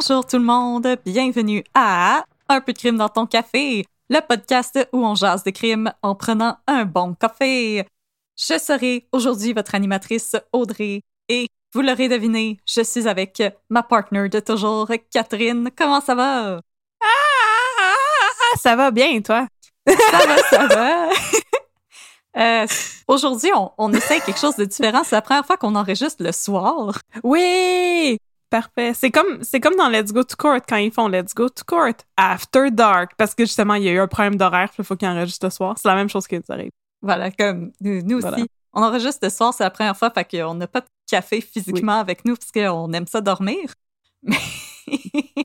Bonjour tout le monde, bienvenue à Un peu de crime dans ton café, le podcast où on jase de crime en prenant un bon café. Je serai aujourd'hui votre animatrice Audrey et vous l'aurez deviné, je suis avec ma partner de toujours, Catherine. Comment ça va? Ah, ça va bien, toi? Ça va, ça va. Euh, aujourd'hui, on, on essaie quelque chose de différent. C'est la première fois qu'on enregistre le soir. Oui! Parfait. C'est comme, c'est comme dans Let's Go to Court quand ils font Let's Go to Court after dark parce que justement, il y a eu un problème d'horaire, il faut qu'ils enregistrent le soir. C'est la même chose qui nous arrive. Voilà, comme nous, nous Voilà. aussi. On enregistre le soir, c'est la première fois, fait qu'on n'a pas de café physiquement avec nous parce qu'on aime ça dormir. Mais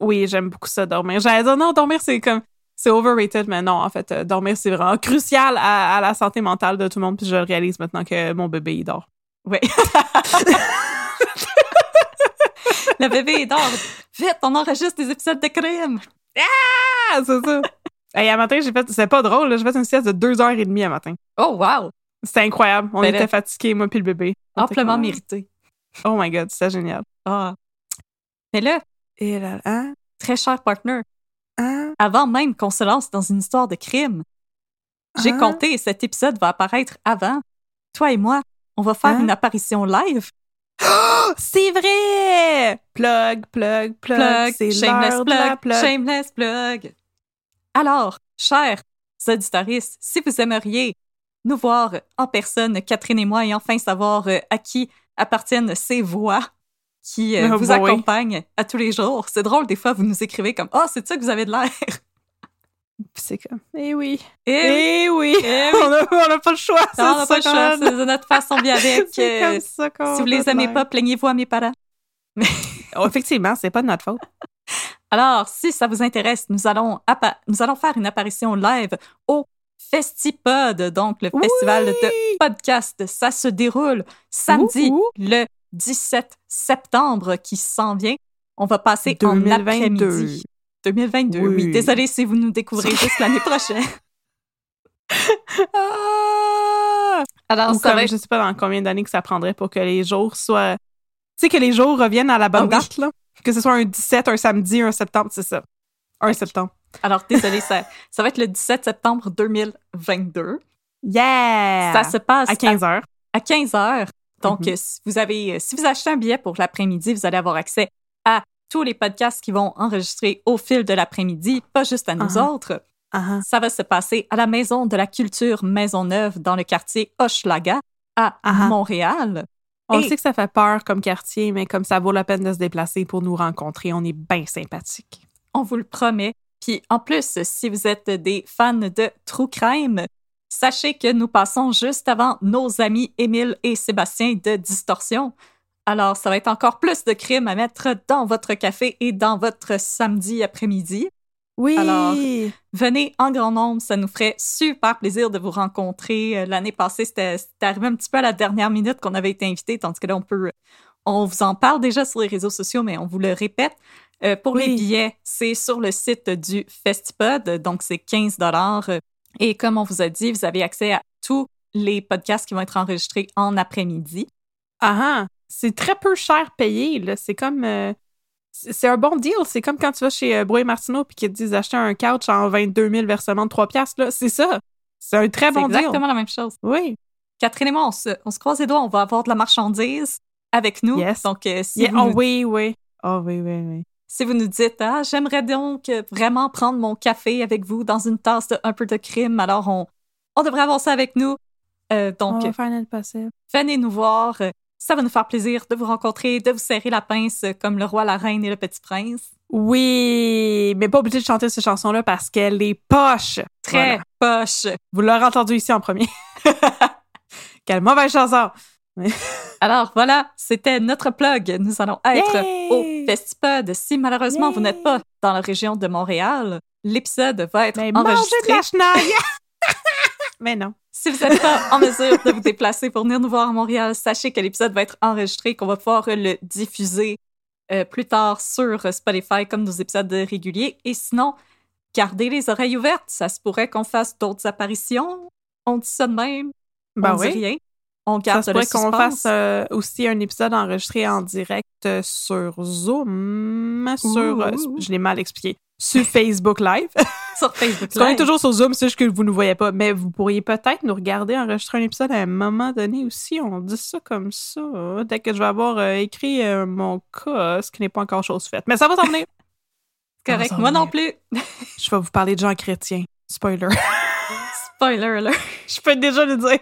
Oui, j'aime beaucoup ça, dormir. J'allais dire non, dormir, c'est comme, c'est overrated, mais non, en fait, euh, dormir, c'est vraiment crucial à, à la santé mentale de tout le monde, puis je le réalise maintenant que mon bébé, il dort. oui. le bébé il dort. Vite, on enregistre des épisodes de crime. Ah, c'est ça. Hey, à matin, j'ai fait, c'est pas drôle, là, j'ai fait une sieste de deux heures et demie à matin. Oh wow, C'était incroyable. On Ben là- était fatigués, moi puis le bébé. On amplement mérité. Oh my god, c'était génial. Ah. Mais là, Et là, hein? très cher partner, Hein? avant même qu'on se lance dans une histoire de crime, j'ai Hein? compté et cet épisode va apparaître avant. Toi et moi, on va faire Hein? une apparition live. Oh, c'est vrai! Plug, plug, plug. Plug, c'est shameless plug, plug. shameless plug. Alors, chers auditoristes, si vous aimeriez nous voir en personne, Catherine et moi, et enfin savoir euh, à qui appartiennent ces voix qui euh, Ah, vous bah accompagnent à tous les jours. C'est drôle, des fois, vous nous écrivez comme « Ah, c'est ça que vous avez de l'air! C'est comme, eh oui. » Eh oui! Eh oui. on n'a on a pas le choix, non, on n'a ça pas le choix, c'est de notre façon bien avec. C'est euh, comme ça qu'on si vous les aimez pas, plaignez-vous à mes parents. Oh, effectivement, c'est pas de notre faute. Alors, si ça vous intéresse, nous allons, nous allons faire une apparition live au Festipod, donc le festival de podcast. Ça se déroule samedi, le 17 septembre qui s'en vient. On va passer en 2022. après-midi. 2022, oui. Oui. Désolée si vous nous découvrez juste l'année prochaine. Ah! Alors, Ou ça comme, va je sais pas dans combien d'années que ça prendrait pour que les jours soient... Tu sais, que les jours reviennent à la bonne Ah oui. date, là. Que ce soit un 17, un samedi, un septembre, c'est ça. Un septembre. Alors, désolée, ça, ça va être le 17 septembre 2022. Yeah! Ça se passe à 15 heures. à 15 heures. Donc, Mhm. euh, si vous avez, euh, si vous achetez un billet pour l'après-midi, vous allez avoir accès à tous les podcasts qui vont enregistrer au fil de l'après-midi, pas juste à nous Uh-huh. autres. Ah, Ça va se passer à la Maison de la Culture Maisonneuve dans le quartier Hochelaga à Uh-huh. Montréal. On Et- sait que ça fait peur comme quartier, mais comme ça vaut la peine de se déplacer pour nous rencontrer, on est bien sympathique. On vous le promet. Puis en plus, si vous êtes des fans de True Crime, sachez que nous passons juste avant nos amis Émile et Sébastien de Distorsion. Alors, ça va être encore plus de crimes à mettre dans votre café et dans votre samedi après-midi. Oui! Alors, Venez en grand nombre, ça nous ferait super plaisir de vous rencontrer. Euh, L'année passée, c'était arrivé un petit peu à la dernière minute qu'on avait été invité, tandis que là, on peut, on vous en parle déjà sur les réseaux sociaux, mais on vous le répète. Euh, pour les billets, c'est sur le site du Festipod, donc c'est 15 dollars. Et comme on vous a dit, vous avez accès à tous les podcasts qui vont être enregistrés en après-midi. Ah, ah. C'est très peu cher payé. là. C'est comme. euh, c'est c'est un bon deal. C'est comme quand tu vas chez euh, Brouet Martineau puis qu'ils te disent d'acheter un couch en 22 000 versements de 3 piastres. là. C'est ça. C'est un très C'est bon deal. exactement la même chose. Oui. Catherine et moi, on se, on se croise les doigts, on va avoir de la marchandise avec nous. Yes. Donc, euh, si, Yeah, oh nous, oui, oui. Oh oui, oui, oui. si vous nous dites, ah, j'aimerais donc euh, vraiment prendre mon café avec vous dans une tasse de un peu de crime, alors on, on devrait avoir ça avec nous. Euh, donc, on va faire notre possible. venez nous voir. Ça va nous faire plaisir de vous rencontrer, de vous serrer la pince euh, comme le roi, la reine et le petit prince. Oui, mais pas obligé de chanter cette chanson-là parce qu'elle est poche. Très Voilà. poche. Vous l'aurez entendu ici en premier. Quelle mauvaise chanson. Alors voilà, c'était notre plug. Nous allons être Yay! au Festipod. Si malheureusement vous n'êtes pas dans la région de Montréal, l'épisode va être Mais enregistré. de la mais non. Si vous n'êtes pas en mesure de vous déplacer pour venir nous voir à Montréal, sachez que l'épisode va être enregistré, qu'on va pouvoir le diffuser euh, plus tard sur Spotify comme nos épisodes réguliers. Et sinon, gardez les oreilles ouvertes. Ça se pourrait qu'on fasse d'autres apparitions. On dit ça de même. Ben on dit oui. rien. On Ça garde se le pourrait qu'on fasse euh, aussi un épisode enregistré en direct euh, sur Zoom, sur, Ouh. je l'ai mal expliqué, sur Facebook Live. sur Facebook. Parce qu'on est Live. toujours sur Zoom, c'est juste que vous ne voyez pas. Mais vous pourriez peut-être nous regarder enregistrer un épisode à un moment donné aussi. On dit ça comme ça. Dès que je vais avoir euh, écrit euh, mon cas, ce qui n'est pas encore chose faite. Mais ça va s'en venir. Correct. Moi non plus. Je vais vous parler de gens chrétiens. Spoiler. Spoiler alert. je peux déjà le dire.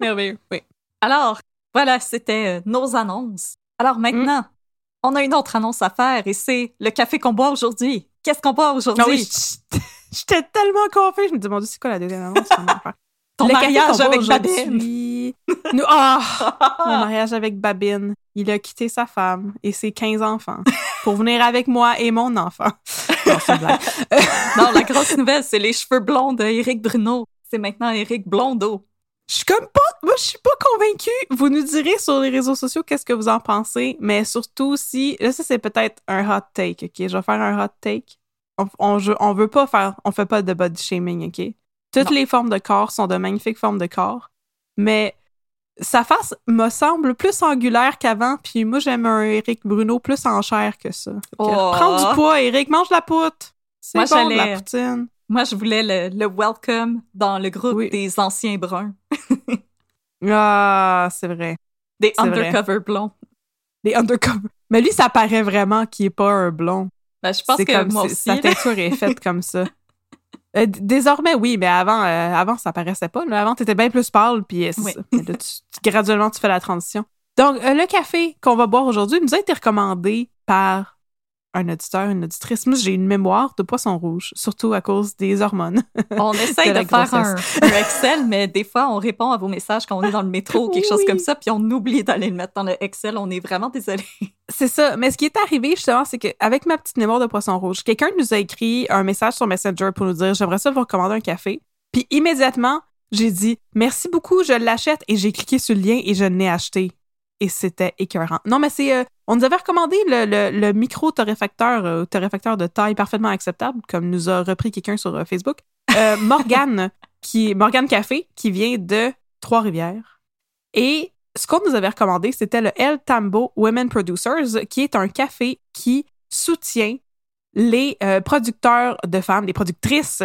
Merveilleux. Oui. Alors, voilà, c'était euh, nos annonces. Alors maintenant, Mm. On a une autre annonce à faire et c'est le café qu'on boit aujourd'hui. Qu'est-ce qu'on boit aujourd'hui? Ah oui, j'étais tellement confus. Je me dis, mon Dieu, c'est quoi la deuxième annonce? qu'on va faire? Ton Le mariage avec Babine. Nous, ah! Mon mariage avec Babine. Il a quitté sa femme et ses 15 enfants pour venir avec moi et mon enfant. Non. Non, la grosse nouvelle, c'est les cheveux blonds d'Éric Bruno. C'est maintenant Éric Blondeau. Je suis comme pas, moi, je suis pas convaincue. Vous nous direz sur les réseaux sociaux qu'est-ce que vous en pensez, mais surtout si, là, ça, c'est peut-être un hot take, OK? Je vais faire un hot take. On, on, veut pas faire, on fait pas de body shaming, OK? Toutes Non. les formes de corps sont de magnifiques formes de corps, mais sa face me semble plus angulaire qu'avant, puis moi, j'aime un Eric Bruno plus en chair que ça. Oh. Prends du poids, Eric, mange la poutre. C'est Moi, bon, de la j'allais- poutine. Moi, je voulais le, le welcome dans le groupe Oui. des anciens bruns, Ah, c'est vrai. des C'est vrai. undercover blonds. Les undercover. Mais lui, ça paraît vraiment qu'il est pas un blond. Ben, je pense que comme moi aussi. Sa teinture est faite comme ça. Euh, désormais, oui, mais avant, euh, avant ça paraissait pas. là. Avant, t'étais bien plus pâle, puis euh, Oui. là, tu- tu- graduellement, tu fais la transition. Donc, euh, le café qu'on va boire aujourd'hui nous a été recommandé par un auditeur, une auditrice. Moi, j'ai une mémoire de poisson rouge, surtout à cause des hormones. On essaye de faire un, Excel, mais des fois, on répond à vos messages quand on est dans le métro ou quelque chose comme ça, puis on oublie d'aller le mettre dans le Excel. On est vraiment désolé. C'est ça. Mais ce qui est arrivé, justement, c'est qu'avec ma petite mémoire de poisson rouge, quelqu'un nous a écrit un message sur Messenger pour nous dire J'aimerais ça vous recommander un café. Puis immédiatement, j'ai dit Merci beaucoup, je l'achète. Et j'ai cliqué sur le lien et je l'ai acheté. Et c'était écœurant. Non, mais c'est. euh, on nous avait recommandé le, le- le micro-torréfacteur, euh, torréfacteur de taille parfaitement acceptable, comme nous a repris quelqu'un sur euh, Facebook. Morgane, qui, Morgane Café, qui vient de Trois-Rivières. Et ce qu'on nous avait recommandé, c'était le El Tambo Women Producers, qui est un café qui soutient les producteurs de femmes, les productrices,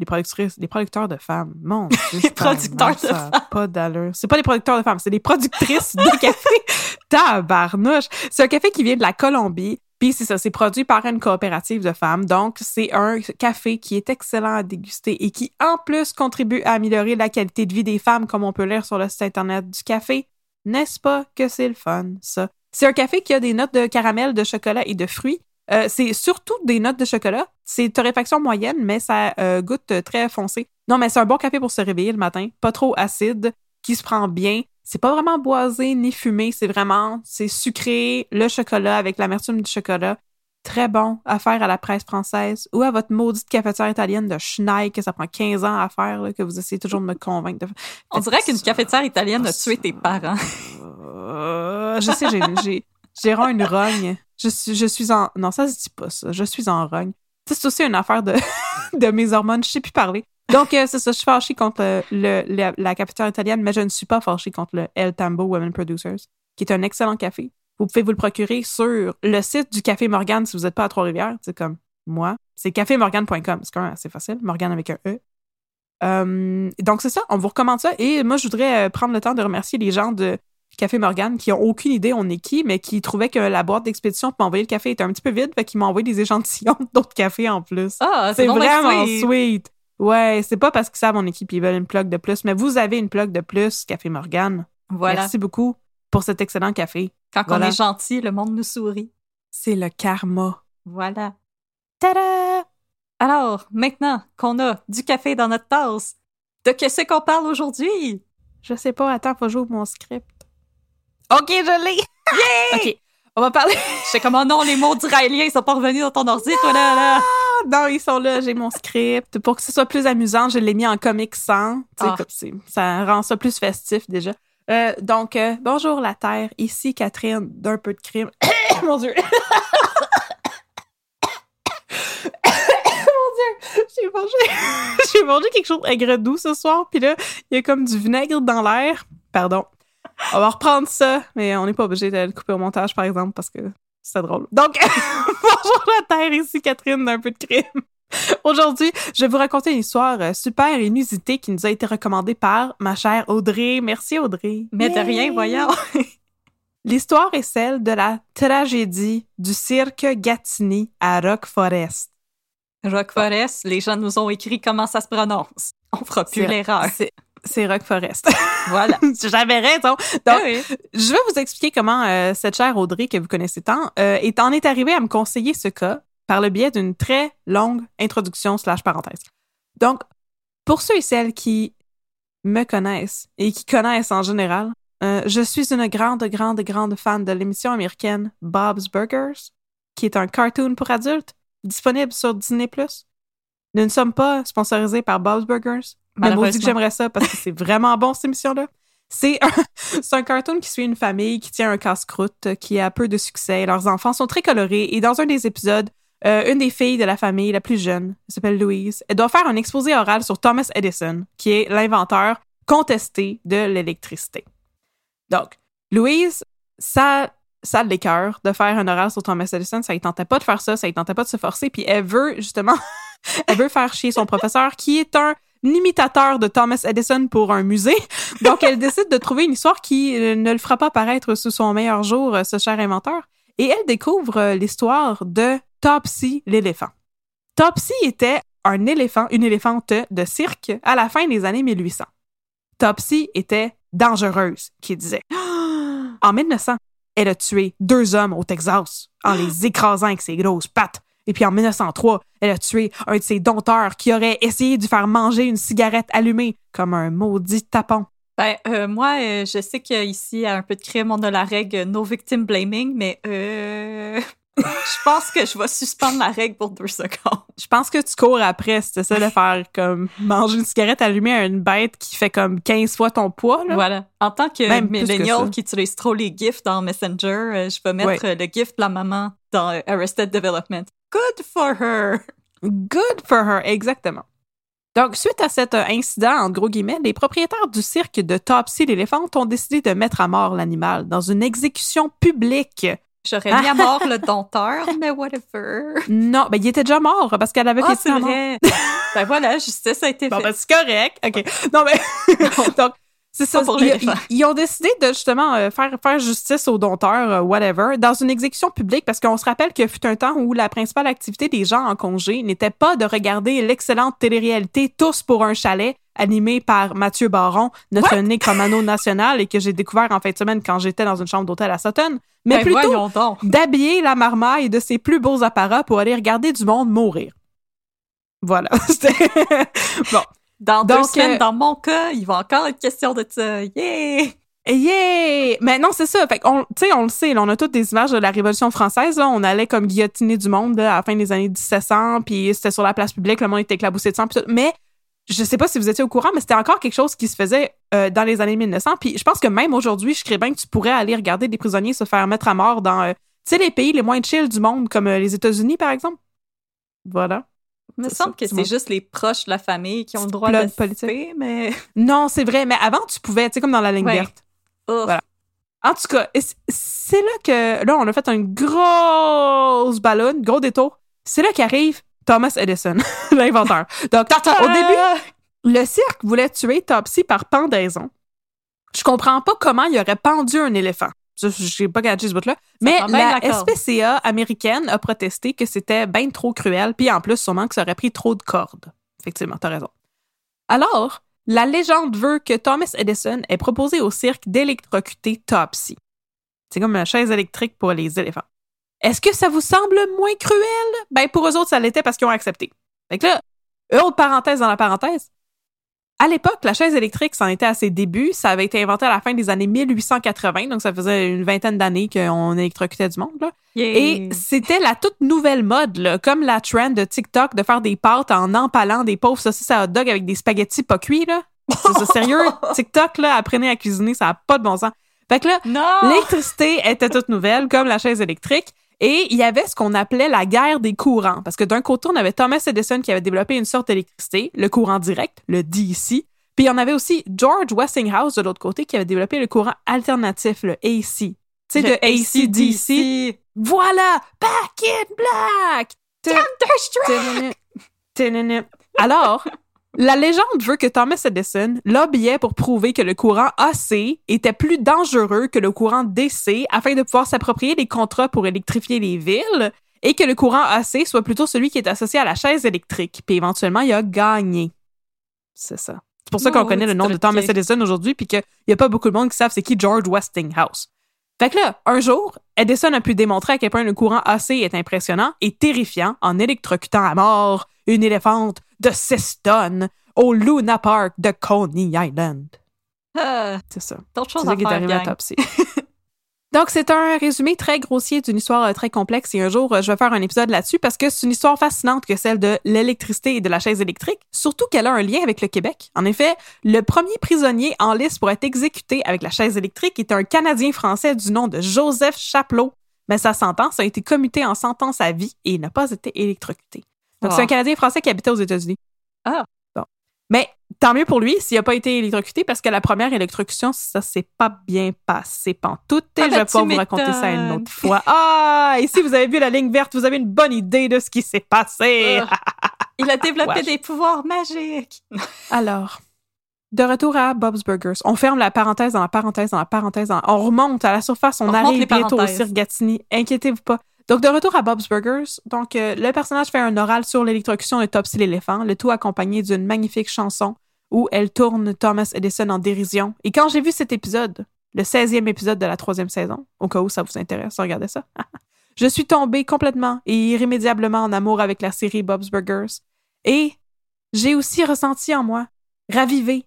les productrices, les producteurs de femmes. Mon Dieu, Les producteurs de a Pas d'allure. C'est pas les producteurs de femmes, c'est les productrices de café. Tabarnouche. C'est un café qui vient de la Colombie. Puis c'est ça, c'est produit par une coopérative de femmes. Donc, c'est un café qui est excellent à déguster et qui, en plus, contribue à améliorer la qualité de vie des femmes, comme on peut lire sur le site Internet du café. N'est-ce pas que c'est le fun, ça? C'est un café qui a des notes de caramel, de chocolat et de fruits. Euh, c'est surtout des notes de chocolat. C'est torréfaction moyenne, mais ça euh, goûte très foncé. Non, mais c'est un bon café pour se réveiller le matin. Pas trop acide, qui se prend bien. C'est pas vraiment boisé ni fumé. C'est vraiment, c'est sucré, le chocolat avec l'amertume du chocolat. Très bon à faire à la presse française ou à votre maudite cafetière italienne de Schneid que ça prend 15 ans à faire, là, que vous essayez toujours de me convaincre. De... On dirait qu'une cafetière italienne a tué tes parents. Euh, je sais, j'ai, j'ai, une rogne. Je suis, je suis en. Non, ça se dit pas, ça. Je suis en rogne. C'est aussi une affaire de, de mes hormones. Je sais plus parler. Donc, euh, c'est ça. Je suis fâchée contre euh, le, le- la cafetière italienne, mais je ne suis pas fâchée contre le El Tambo Women Producers, qui est un excellent café. Vous pouvez vous le procurer sur le site du Café Morgane si vous n'êtes pas à Trois-Rivières. C'est comme moi. C'est cafémorgane.com. C'est quand même assez facile. Morgane avec un E. Euh, donc, c'est ça. On vous recommande ça. Et moi, je voudrais euh, prendre le temps de remercier les gens de Café Morgane qui ont aucune idée on est qui, mais qui trouvaient que la boîte d'expédition pour m'envoyer le café était un petit peu vide, fait qu'ils m'ont envoyé des échantillons d'autres cafés en plus. Ah, c'est vraiment sweet. sweet. Ouais, c'est pas parce qu'ils savent mon équipe, ils veulent une plug de plus, mais vous avez une plug de plus, Café Morgane. Voilà. Merci beaucoup pour cet excellent café. Quand Voilà. on est gentil, le monde nous sourit. C'est le karma. Voilà. Tada! Alors, maintenant qu'on a du café dans notre tasse, de qu'est-ce qu'on parle aujourd'hui? Je sais pas, attends, faut jouer mon script. OK, je l'ai! OK, on va parler. Je sais comment non, les mots d'Iraélien, ils sont pas revenus dans ton ordi, toi, là, là. Non, ils sont là, j'ai mon script. Pour que ce soit plus amusant, je l'ai mis en comic sans. Ah. ça rend ça plus festif déjà. Euh, donc, euh, bonjour la Terre, ici Catherine d'un peu de crime. mon Dieu! mon Dieu! J'ai mangé... j'ai mangé quelque chose aigre doux ce soir, puis là, il y a comme du vinaigre dans l'air. Pardon. On va reprendre ça, mais on n'est pas obligé de le couper au montage, par exemple, parce que c'est drôle. Donc, bonjour la Terre, ici Catherine d'un peu de crime. Aujourd'hui, je vais vous raconter une histoire euh, super inusitée qui nous a été recommandée par ma chère Audrey. Merci Audrey. Mais de rien, voyons. L'histoire est celle de la tragédie du cirque Gatineau à Rock Forest. Rock Forest, les gens nous ont écrit comment ça se prononce. On fera plus l'erreur. C'est Rock Forest. Voilà. J'avais raison. Donc, oui. je vais vous expliquer comment euh, cette chère Audrey, que vous connaissez tant, euh, est en est arrivée à me conseiller ce cas par le biais d'une très longue introduction slash parenthèse. Donc, pour ceux et celles qui me connaissent et qui connaissent en général, euh, je suis une grande, grande, grande fan de l'émission américaine Bob's Burgers, qui est un cartoon pour adultes disponible sur Disney+. Nous ne sommes pas sponsorisés par Bob's Burgers, mais aussi que j'aimerais ça parce que c'est vraiment bon cette émission-là. C'est un, un cartoon qui suit une famille qui tient un casse-croûte, euh, qui a peu de succès. Leurs enfants sont très colorés et dans un des épisodes, euh, une des filles de la famille, la plus jeune, elle s'appelle Louise, elle doit faire un exposé oral sur Thomas Edison, qui est l'inventeur contesté de l'électricité. Donc, Louise, ça, ça l'écœure de faire un oral sur Thomas Edison. Ça ne tentait pas de faire ça, ça ne tentait pas de se forcer. Puis elle veut, justement, elle veut faire chier son professeur, qui est un imitateur de Thomas Edison pour un musée. Donc, elle décide de trouver une histoire qui ne le fera pas paraître sous son meilleur jour, euh, ce cher inventeur. Et elle découvre euh, l'histoire de Topsy l'éléphant. Topsy était un éléphant, une éléphante de cirque à la fin des années 1800. Topsy était dangereuse, qui disait. En 1900, elle a tué deux hommes au Texas en les écrasant avec ses grosses pattes. Et puis en 1903, elle a tué un de ses dompteurs qui aurait essayé de faire manger une cigarette allumée comme un maudit tapon. Ben, euh, moi, euh, je sais qu'ici, à un peu de crime, on a la règle no victim blaming, mais euh, je pense que je vais suspendre la règle pour deux secondes. Je pense que tu cours après, c'était ça de faire comme manger une cigarette allumée à une bête qui fait comme 15 fois ton poids. Là. Voilà. En tant que Même que millennial qui utilise trop les gifs dans Messenger, euh, je vais mettre Ouais. le gif de la maman dans Arrested Development. Good for her! Good for her, exactement. Donc, suite à cet euh, incident, en gros guillemets, les propriétaires du cirque de Topsy l'éléphant ont décidé de mettre à mort l'animal dans une exécution publique. J'aurais mis à mort le dompteur, mais whatever. Non, ben il était déjà mort parce qu'elle avait Ah, été c'est vrai! ben voilà, justice a été Bon, faite. ben, c'est correct. OK. Non, mais. Donc, c'est ça. Pas pour ils, ont décidé de justement euh, faire, faire justice aux dompteurs, euh, whatever, dans une exécution publique parce qu'on se rappelle qu'il fut un temps où la principale activité des gens en congé n'était pas de regarder l'excellente télé-réalité Tous pour un chalet animé par Mathieu Baron, notre nécromano national et que j'ai découvert en fin de semaine quand j'étais dans une chambre d'hôtel à Sutton, mais ben plutôt d'habiller la marmaille de ses plus beaux apparats pour aller regarder du monde mourir. Voilà. Bon. Dans deux semaines, euh, dans mon cas, il va encore être question de ça. Yeah! Yeah! Mais non, c'est ça. Fait qu'on, tu sais, on le sait, là, on a toutes des images de la Révolution française. Là. On allait comme guillotiner du monde là, à la fin des années 1700, puis c'était sur la place publique, le monde était éclaboussé de sang. puis tout. Mais je sais pas si vous étiez au courant, mais c'était encore quelque chose qui se faisait euh, dans les années 1900. Puis je pense que même aujourd'hui, je crée bien que tu pourrais aller regarder des prisonniers se faire mettre à mort dans, euh, tu sais, les pays les moins chill du monde, comme euh, les États-Unis, par exemple. Voilà. Il me semble ça, que c'est juste les proches de la famille qui ont le droit d'assister, mais... Non, c'est vrai, mais avant, tu pouvais, tu sais, comme dans la ligne Ouais. verte. Ouf. Voilà. En tout cas, c'est là que, là, on a fait une grosse ballonne, gros détour. C'est là qu'arrive Thomas Edison, l'inventeur. Donc, au début, le cirque voulait tuer Topsy par pendaison. Je comprends pas comment il aurait pendu un éléphant. Je j'ai pas gagé ce bout-là. Mais la. SPCA américaine a protesté que c'était bien trop cruel, puis en plus, sûrement que ça aurait pris trop de cordes. Effectivement, t'as raison. Alors, la légende veut que Thomas Edison ait proposé au cirque d'électrocuter Topsy. C'est comme une chaise électrique pour les éléphants. Est-ce que ça vous semble moins cruel? Ben, pour eux autres, ça l'était parce qu'ils ont accepté. Fait que là, autre parenthèse dans la parenthèse. À l'époque, la chaise électrique, ça en était à ses débuts. Ça avait été inventé à la fin des années 1880, donc ça faisait une vingtaine d'années qu'on électrocutait du monde. Là. Et c'était la toute nouvelle mode, là, comme la trend de TikTok de faire des pâtes en empalant des pauvres saucisses à hot dog avec des spaghettis pas cuits. Là. C'est sérieux, TikTok, là, apprenez à cuisiner, ça n'a pas de bon sens. Fait que là, Non! L'électricité était toute nouvelle, comme la chaise électrique. Et il y avait ce qu'on appelait la guerre des courants. Parce que d'un côté, on avait Thomas Edison qui avait développé une sorte d'électricité, le courant direct, le DC. Puis on avait aussi George Westinghouse de l'autre côté qui avait développé le courant alternatif, le AC. Tu sais, de ACDC. Voilà! Back in black! Counter-Strike! Alors, la légende veut que Thomas Edison lobbyait pour prouver que le courant AC était plus dangereux que le courant DC afin de pouvoir s'approprier des contrats pour électrifier les villes et que le courant AC soit plutôt celui qui est associé à la chaise électrique. Puis éventuellement, il a gagné. C'est ça. C'est pour ça qu'on Oh, connaît le nom de Thomas. Edison aujourd'hui puis qu'il n'y a pas beaucoup de monde qui savent c'est qui George Westinghouse. Fait que là, un jour, Edison a pu démontrer à quel point le courant AC est impressionnant et terrifiant en électrocutant à mort une éléphante de 6 tonnes au Luna Park de Coney Island. Ah, C'est ça. D'autres C'est choses à faire, arrivé gang. Donc, c'est un résumé très grossier d'une histoire euh, très complexe et un jour, euh, je vais faire un épisode là-dessus parce que c'est une histoire fascinante que celle de l'électricité et de la chaise électrique, surtout qu'elle a un lien avec le Québec. En effet, le premier prisonnier en liste pour être exécuté avec la chaise électrique est un Canadien français du nom de Joseph Chapelot. Mais sa sentence a été commutée en sentence à vie et il n'a pas été électrocuté. Donc, Oh. c'est un Canadien français qui habitait aux États-Unis. Ah. Bon. Mais tant mieux pour lui s'il n'a pas été électrocuté parce que la première électrocution, ça s'est pas bien passé pantoute. Et Ah, je ben, vais pouvoir vous raconter ça une autre fois. Ah! Et si vous avez vu la ligne verte, vous avez une bonne idée de ce qui s'est passé. Ah. Il a développé des pouvoirs magiques. Alors, de retour à Bob's Burgers. On ferme la parenthèse dans la parenthèse dans la parenthèse. dans- On remonte à la surface. On, arrive bientôt au cirque. Inquiétez-vous pas. Donc, de retour à Bob's Burgers. Donc, euh, le personnage fait un oral sur l'électrocution de Topsy l'éléphant, le tout accompagné d'une magnifique chanson où elle tourne Thomas Edison en dérision. Et quand j'ai vu cet épisode, le 16e épisode de la troisième saison, au cas où ça vous intéresse, regardez ça. Je suis tombée complètement et irrémédiablement en amour avec la série Bob's Burgers. Et j'ai aussi ressenti en moi, ravivé,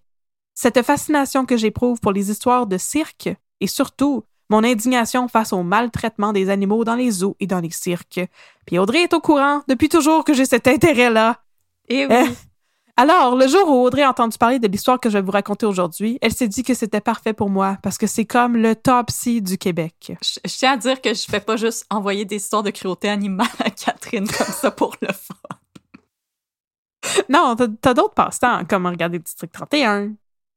cette fascination que j'éprouve pour les histoires de cirque et surtout mon indignation face au maltraitement des animaux dans les zoos et dans les cirques. Puis Audrey est au courant depuis toujours que j'ai cet intérêt-là. Et Euh, oui. Alors, le jour où Audrey a entendu parler de l'histoire que je vais vous raconter aujourd'hui, elle s'est dit que c'était parfait pour moi parce que c'est comme le top C du Québec. Je, je tiens à dire que je fais pas juste envoyer des histoires de cruauté animale à Catherine comme ça pour le fun. Non, t'as- t'as d'autres passe-temps, comme regarder District 31.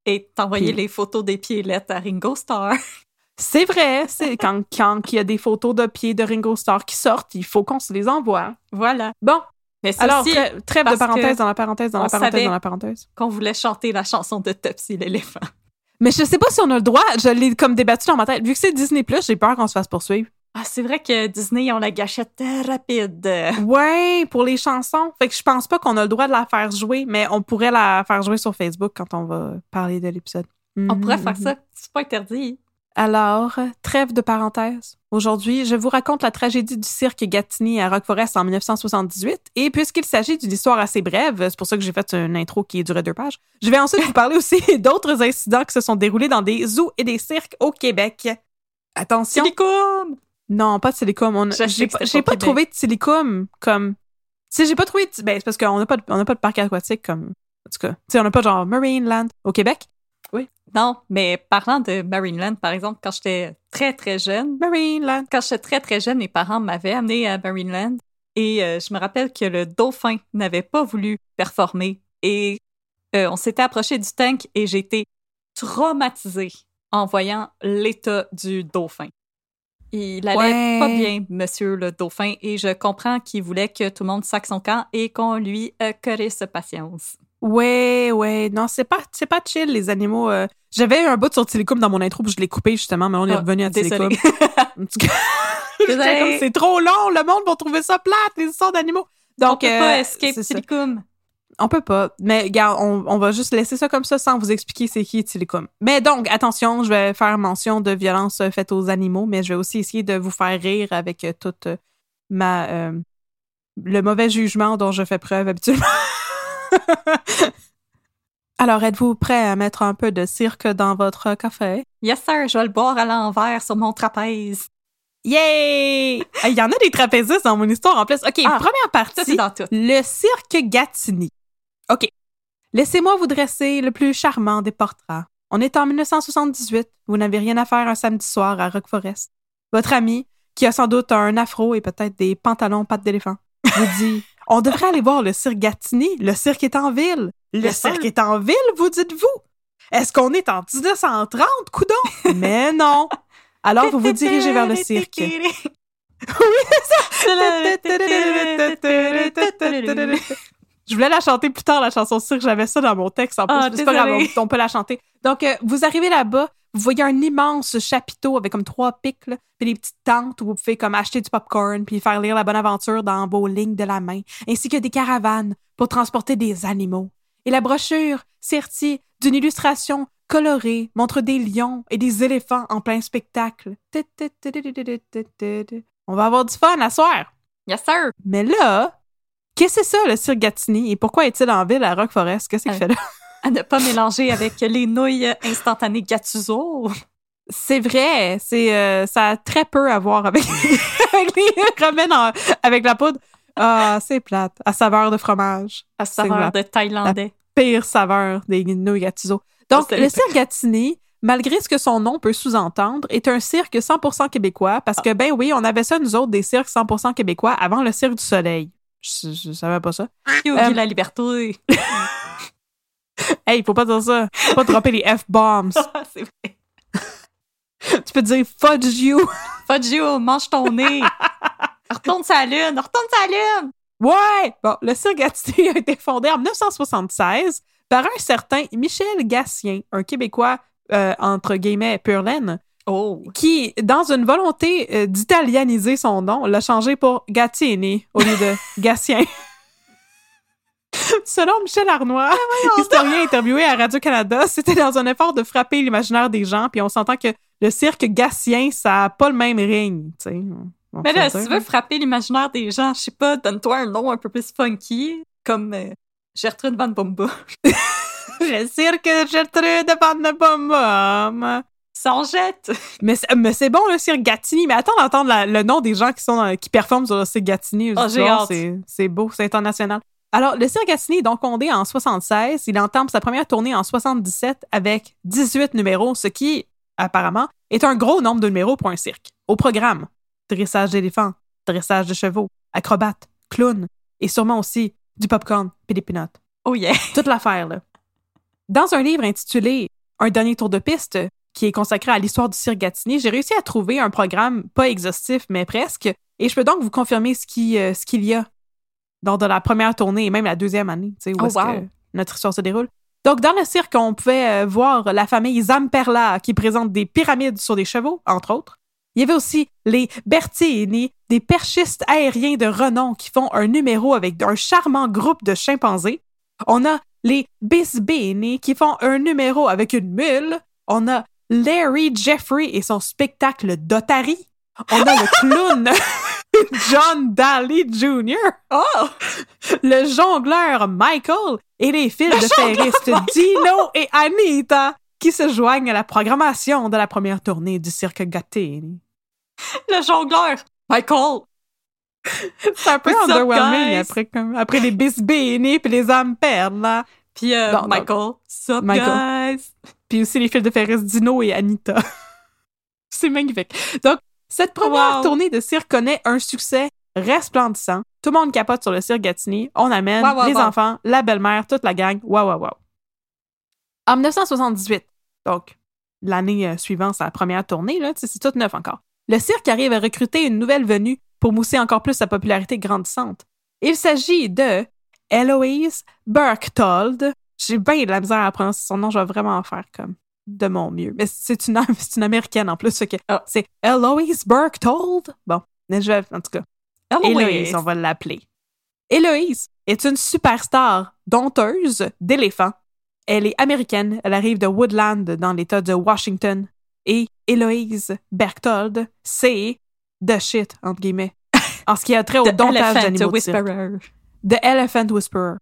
Et t'envoyer Puis- les photos des pieds lettres à Ringo Starr. C'est vrai, c'est quand, quand il y a des photos de pieds de Ringo Starr qui sortent, il faut qu'on se les envoie. Voilà. Bon, Mais c'est alors, aussi trêve de parenthèse dans la parenthèse, dans la parenthèse, dans la parenthèse. qu'on voulait chanter la chanson de Topsy l'éléphant. Mais je sais pas si on a le droit, je l'ai comme débattu dans ma tête. Vu que c'est Disney+, j'ai peur qu'on se fasse poursuivre. Ah, c'est vrai que Disney, ils ont la gâchette très rapide. Ouais, pour les chansons. Fait que je pense pas qu'on a le droit de la faire jouer, mais on pourrait la faire jouer sur Facebook quand on va parler de l'épisode. On pourrait Mhm, faire mhm. ça. C'est pas interdit. Alors, trêve de parenthèse. Aujourd'hui, je vous raconte la tragédie du cirque Gatineau à Rock-Forest en 1978. Et puisqu'il s'agit d'une histoire assez brève, c'est pour ça que j'ai fait une intro qui durait deux pages, je vais ensuite vous parler aussi d'autres incidents qui se sont déroulés dans des zoos et des cirques au Québec. Attention. Silicum! Non, pas de silicum. On- J'ai pas, trouvé de silicum comme. Sais, j'ai pas trouvé. de- Ben, c'est parce qu'on n'a pas, de- on n'a pas de parc aquatique comme En tout cas, on n'a pas genre Marineland au Québec. Non, mais parlant de Marineland, par exemple, quand j'étais très, très jeune, Marineland. quand j'étais très, très jeune, mes parents m'avaient amené à Marineland et euh, je me rappelle que le dauphin n'avait pas voulu performer et euh, on s'était approché du tank et j'ai été traumatisée en voyant l'état du dauphin. Il allait Ouais. pas bien, monsieur le dauphin, et je comprends qu'il voulait que tout le monde saque son camp et qu'on lui euh, corrige patience. Ouais, ouais. Non, c'est pas, c'est pas chill, les animaux. euh. J'avais un bout sur Télécom dans mon intro, puis je l'ai coupé justement, mais on est Ah, revenu à Télécom. c'est trop long, le monde va trouver ça plate, les histoires d'animaux. Donc, on peut euh, pas escape c'est ça. Télécom. On peut pas. Mais regarde, on, on va juste laisser ça comme ça sans vous expliquer c'est qui Télécom. Mais donc, attention, je vais faire mention de violences euh, faites aux animaux, mais je vais aussi essayer de vous faire rire avec euh, toute euh, ma euh, le mauvais jugement dont je fais preuve habituellement. Alors, êtes-vous prêt à mettre un peu de cirque dans votre café? Yes, sir, je vais le boire à l'envers sur mon trapèze. Yay! Il y en a des trapézistes dans mon histoire en plus. OK, Ah, première partie. dans tout. Le cirque Gatineau. OK. Laissez-moi vous dresser le plus charmant des portraits. On est en 1978. Vous n'avez rien à faire un samedi soir à Rock Forest. Votre ami, qui a sans doute un afro et peut-être des pantalons pattes d'éléphant, vous dit On devrait aller voir le cirque Gatineau. Le cirque est en ville. Le cirque est en ville, vous dites-vous? Est-ce qu'on est en 1930, coudon? Mais non! Alors, vous vous dirigez vers le cirque. Je voulais la chanter plus tard, la chanson cirque. J'avais ça dans mon texte en plus. Ah, mais c'est pas grave, désolée. on, on peut la chanter. Donc, euh, vous arrivez là-bas, vous voyez un immense chapiteau avec comme trois pics, là, puis des petites tentes où vous pouvez comme acheter du popcorn puis faire lire la bonne aventure dans vos lignes de la main, ainsi que des caravanes pour transporter des animaux. Et la brochure, sertie d'une illustration colorée, montre des lions et des éléphants en plein spectacle. On va avoir du fun à soir. Yes, sir. Mais là, qu'est-ce que c'est ça, le cirque Gatineau? Et pourquoi est-il en ville à Rock Forest? Qu'est-ce qu'il Euh. fait là? À ne pas mélanger avec les nouilles instantanées Gattuso. C'est vrai, c'est euh, ça a très peu à voir avec, avec les ramen en- avec la poudre. Ah, c'est plate. À saveur de fromage. À saveur de Thaïlandais. Pire saveur des nouilles Gatineau. Donc, le cirque Gatineau, malgré ce que son nom peut sous-entendre, est un cirque 100% québécois parce que, ben oui, on avait ça, nous autres, des cirques 100% québécois avant le cirque du soleil. Je, je savais pas ça. Yogi Euh, la liberté? Hey, faut pas dire ça. Faut pas dropper les F-bombs. c'est vrai. tu peux dire fudge you. Fudgio, mange ton nez. retourne sa lune, retourne sa lune. Ouais! Bon, le cirque a été fondé en 1976 par un certain Michel Gatien, un Québécois, euh, entre guillemets, pur laine, Oh. qui, dans une volonté euh, d'italianiser son nom, l'a changé pour Gatini au lieu de Gatien. Selon Michel Arnois, historien interviewé à Radio-Canada, c'était dans un effort de frapper l'imaginaire des gens, puis on s'entend que le cirque Gatien, ça a pas le même tu sais. On Mais là, si tu veux frapper l'imaginaire des gens, je sais pas, donne-toi un nom un peu plus funky, comme euh, Gertrude Van Bomba. Le cirque Gertrude Van Bom S'en jette. Mais c'est, mais c'est bon, le cirque Gatineau. Mais attends d'entendre le nom des gens qui sont qui performent sur le cirque Gatineau. Oh, oh, c'est beau, c'est international. Alors, le cirque Gatineau est donc fondé en 76. Il entame sa première tournée en 77 avec 18 numéros, ce qui, apparemment, est un gros nombre de numéros pour un cirque. Au programme, dressage d'éléphants, dressage de chevaux, acrobates, clowns et sûrement aussi du popcorn et des peanuts Oh yeah. toute l'affaire. là. Dans un livre intitulé Un dernier tour de piste, qui est consacré à l'histoire du cirque Gatineau, j'ai réussi à trouver un programme pas exhaustif, mais presque, et je peux donc vous confirmer ce euh, ce qu'il y a lors de la première tournée et même la deuxième année, tu sais, où Oh, est-ce wow. que notre histoire se déroule. Donc, dans le cirque, on pouvait euh, voir la famille Zamperla qui présente des pyramides sur des chevaux, entre autres. Il y avait aussi les Bertini, des perchistes aériens de renom qui font un numéro avec un charmant groupe de chimpanzés. On a les Bisbini qui font un numéro avec une mule. On a Larry Jeffrey et son spectacle d'Otari. On a le clown John Daly Jr., Oh! le jongleur Michael et les fils de ferristes Dino et Anita qui se joignent à la programmation de la première tournée du cirque Gattini. Le jongleur. Michael. C'est un peu What's underwhelming après, comme, après les Bisbini puis les âmes perles, là. Puis euh, Non, non. Michael, sup Michael. guys? Puis aussi les fils de Ferris, Dino et Anita. c'est magnifique. Donc, cette première Wow. tournée de cirque connaît un succès resplendissant. Tout le monde capote sur le cirque Gatineau. On amène Wow, wow, les enfants, la belle-mère, toute la gang. Waouh, waouh, waouh. En 1978, donc l'année euh, suivante sa première tournée, là, c'est tout neuf encore, le cirque arrive à recruter une nouvelle venue pour mousser encore plus sa popularité grandissante. Il s'agit de Eloise Berchtold. J'ai bien de la misère à prononcer son nom, je vais vraiment en faire comme de mon mieux. Mais c'est une, c'est une américaine en plus, fait que Ah. c'est Eloise Berchtold. Bon, mais je vais, en tout cas, Héloïse, on va l'appeler. Héloïse est une superstar dompteuse d'éléphants. Elle est américaine, elle arrive de Woodland dans l'État de Washington. Et Héloïse Berchtold, c'est the shit, entre guillemets, en ce qui a trait au The domptage d'animaux de cirque. Whisperer. The Elephant Whisperer.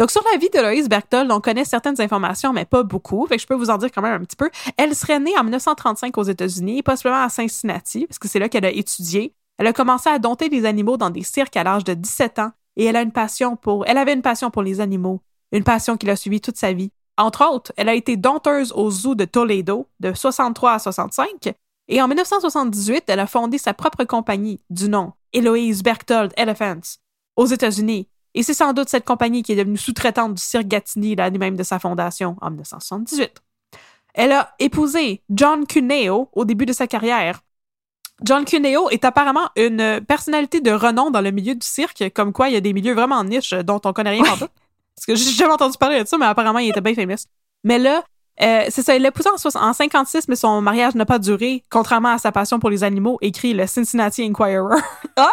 Donc, sur la vie d'Héloïse Berchtold, on connaît certaines informations, mais pas beaucoup. Fait que je peux vous en dire quand même un petit peu. Elle serait née en 1935 aux États-Unis, possiblement à Cincinnati, parce que c'est là qu'elle a étudié. Elle a commencé à dompter des animaux dans des cirques à l'âge de 17 ans et elle a une passion pour, elle avait une passion pour les animaux, une passion qui l'a suivie toute sa vie. Entre autres, elle a été dompteuse au zoo de Toledo de 63 à 65 et en 1978, elle a fondé sa propre compagnie du nom Héloïse Berchtold Elephants aux États-Unis. Et c'est sans doute cette compagnie qui est devenue sous-traitante du cirque Gatineau l'année même de sa fondation, en 1978. Elle a épousé John Cuneo au début de sa carrière. John Cuneo est apparemment une personnalité de renom dans le milieu du cirque, comme quoi il y a des milieux vraiment niches dont on connaît rien en tout. Parce que j'ai jamais entendu parler de ça, mais apparemment il était bien famous. Mais là, euh, c'est ça, il l'a épousé en, en 56, mais son mariage n'a pas duré, contrairement à sa passion pour les animaux, écrit le Cincinnati Inquirer. Ah!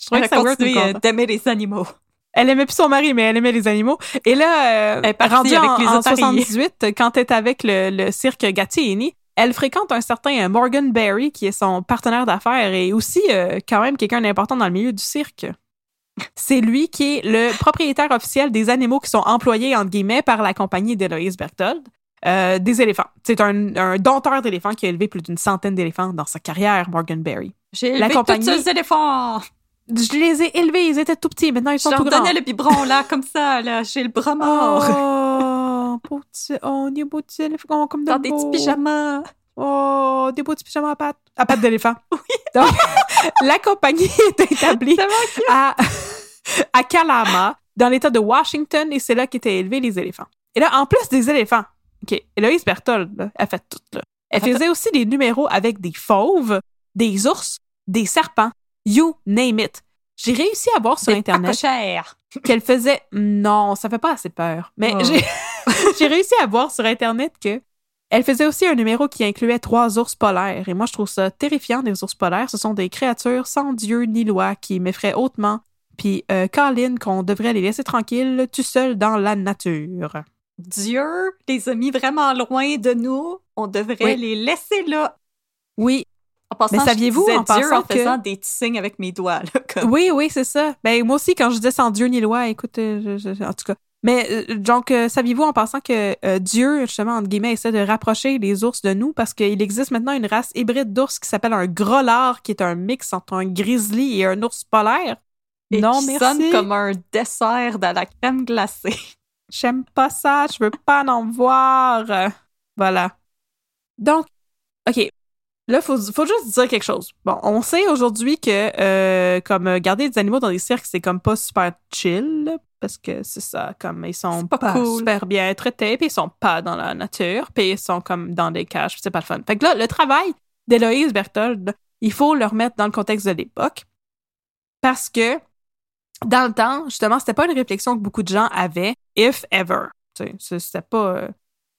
Je trouvais que ça continué euh, d'aimer les animaux. Elle aimait plus son mari, mais elle aimait les animaux. Et là, euh, Elle est rendue avec en, les en otaries. 78, quand elle est avec le, le cirque Gatiini, elle fréquente un certain euh, Morgan Berry, qui est son partenaire d'affaires et aussi euh, quand même quelqu'un d'important dans le milieu du cirque. C'est lui qui est le propriétaire officiel des animaux qui sont employés, entre guillemets, par la compagnie d'Héloïse Berthold. euh, des éléphants. C'est un, un dompteur d'éléphants qui a élevé plus d'une centaine d'éléphants dans sa carrière, Morgan Berry. J'ai La élevé compagnie- tous ces éléphants. Je les ai élevés, ils étaient tout petits, maintenant ils sont tout grands. donnais le biberon, là, comme ça, là. J'ai le bras mort. Oh, beau petit, oh, des beaux petits éléphants comme de dans des petits pyjamas. Oh, des beaux petits pyjamas à pattes. À pattes d'éléphant. Oui. Donc, la compagnie est établie à, à Kalama, dans l'État de Washington, et c'est là qu'étaient élevés les éléphants. Et là, en plus des éléphants, OK, Héloïse Berthold, là, elle fait tout, là. Elle faisait aussi des numéros avec des fauves, des ours, des serpents, you name it. J'ai réussi à voir sur Internet qu'elle faisait non, ça fait pas assez peur. Mais Oh. j'ai j'ai réussi à voir sur internet que elle faisait aussi un numéro qui incluait trois ours polaires et moi je trouve ça terrifiant des ours polaires, ce sont des créatures sans dieu ni loi qui m'effraient hautement. Puis euh, Colin qu'on devrait les laisser tranquilles tout seuls dans la nature. Dieu les a mis vraiment loin de nous. On devrait Oui. les laisser là. Oui, En passant, Mais saviez-vous, en Dieu passant en faisant des petits signes avec mes doigts. Là, comme... oui, oui, c'est ça. Ben moi aussi quand je disais sans dieu ni loi, écoute euh, je- je- en tout cas mais euh, donc, euh, saviez-vous en pensant que euh, Dieu, justement, entre guillemets, essaie de rapprocher les ours de nous parce qu'il existe maintenant une race hybride d'ours qui s'appelle un grollard, qui est un mix entre un grizzly et un ours polaire? Et non, qui merci. sonne comme un dessert dans la crème glacée. J'aime pas ça, je veux pas en voir. Voilà. Donc, OK. Là, faut, faut juste dire quelque chose. Bon, on sait aujourd'hui que euh, comme euh, garder des animaux dans des cirques, c'est comme pas super chill, parce que c'est ça, comme ils sont pas cool. super bien traités, puis ils sont pas dans la nature, puis ils sont comme dans des cages, puis c'est pas le fun. Fait que là, le travail d'Héloïse Berthold, il faut le remettre dans le contexte de l'époque, parce que dans le temps, justement, c'était pas une réflexion que beaucoup de gens avaient, if ever. Tu sais, c'était pas... euh,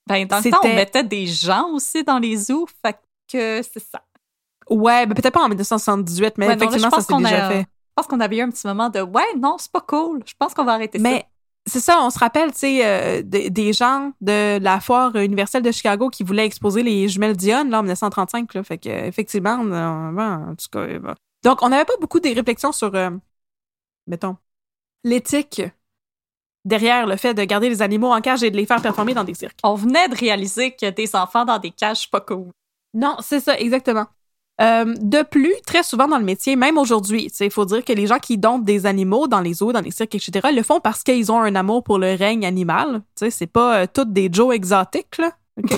Ben, dans le temps, on mettait des gens aussi dans les zoos. Fait que c'est ça. Ouais, ben peut-être pas en 1978, mais Ouais, non, là, effectivement, ça s'est déjà a- fait. Je pense qu'on avait eu un petit moment de Ouais, non, c'est pas cool. Je pense qu'on va arrêter Mais c'est ça, on se rappelle, tu sais, euh, des- des gens de la foire universelle de Chicago qui voulaient exposer les jumelles Dionne, là, en 1935, là. Fait que, effectivement, bon, en tout cas, bon. Donc, on n'avait pas beaucoup des réflexions sur, euh, mettons, l'éthique derrière le fait de garder les animaux en cage et de les faire performer dans des cirques. On venait de réaliser que des enfants dans des cages, pas cool. Non, c'est ça, exactement. Euh, de plus, très souvent dans le métier, même aujourd'hui, il faut dire que les gens qui domptent des animaux dans les zoos, dans les cirques, etc., le font parce qu'ils ont un amour pour le règne animal. C'est pas euh, toutes des Joe exotiques, là.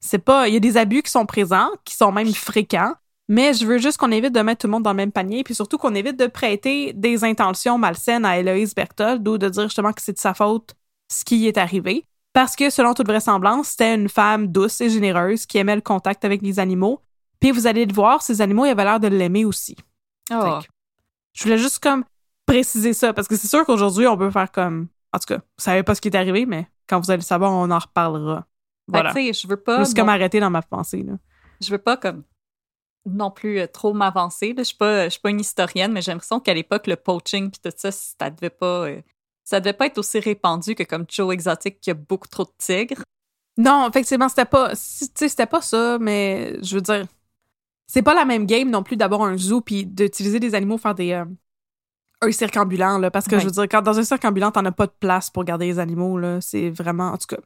c'est pas. Il y a des abus qui sont présents, qui sont même fréquents. Mais je veux juste qu'on évite de mettre tout le monde dans le même panier, puis surtout qu'on évite de prêter des intentions malsaines à Héloïse Berthold ou de dire justement que c'est de sa faute ce qui est arrivé. Parce que, selon toute vraisemblance, c'était une femme douce et généreuse qui aimait le contact avec les animaux. Puis vous allez le voir, ces animaux, ils avaient l'air de l'aimer aussi. Oh. Je voulais juste comme préciser ça, parce que c'est sûr qu'aujourd'hui, on peut faire comme... En tout cas, vous savez pas ce qui est arrivé, mais quand vous allez le savoir, on en reparlera. Voilà. Je veux pas. Suis comme arrêtée dans ma pensée, là. je veux pas comme non plus euh, trop m'avancer. Je suis pas, pas une historienne, mais j'ai l'impression qu'à l'époque, le poaching puis tout ça, ça devait pas. euh, ça devait pas être aussi répandu que comme Joe Exotic qui a beaucoup trop de tigres. Non, effectivement, c'était pas... c'était pas ça, mais je veux dire... C'est pas la même game non plus d'avoir un zoo puis d'utiliser des animaux pour faire des... euh, un cirque ambulant, là, parce que Ouais. je veux dire, quand dans un cirque ambulant, t'en as pas de place pour garder les animaux, là. C'est vraiment... En tout cas...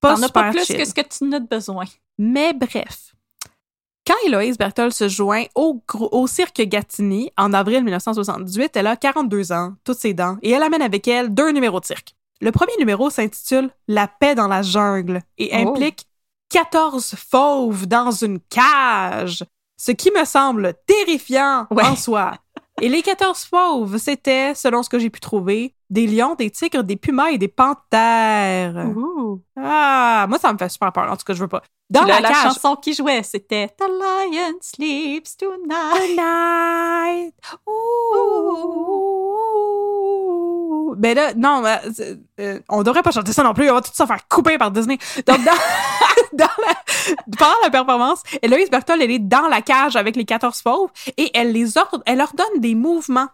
Pas T'en as pas plus chill. que ce que tu n'as de besoin. Mais bref. Quand Héloïse Berthold se joint au, cirque Gatineau en avril 1978, elle a 42 ans, toutes ses dents, et elle amène avec elle deux numéros de cirque. Le premier numéro s'intitule La paix dans la jungle et Oh. implique 14 fauves dans une cage, ce qui me semble terrifiant Ouais. en soi. Et les 14 fauves, c'était, selon ce que j'ai pu trouver, des lions, des tigres, des pumas et des panthères. Ouh. Ah, moi, ça me fait super peur. En tout cas, je veux pas. Dans la, la cage. chanson qui jouait, c'était The Lion Sleeps Tonight. Tonight. Ouh. Ben là, non, euh, euh, euh, on devrait pas chanter ça non plus. On va tout ça faire couper par Disney. Donc, dans, dans la, pendant la performance, Héloïse Berthold, elle est dans la cage avec les 14 fauves et elle les ordonne, elle leur donne des mouvements.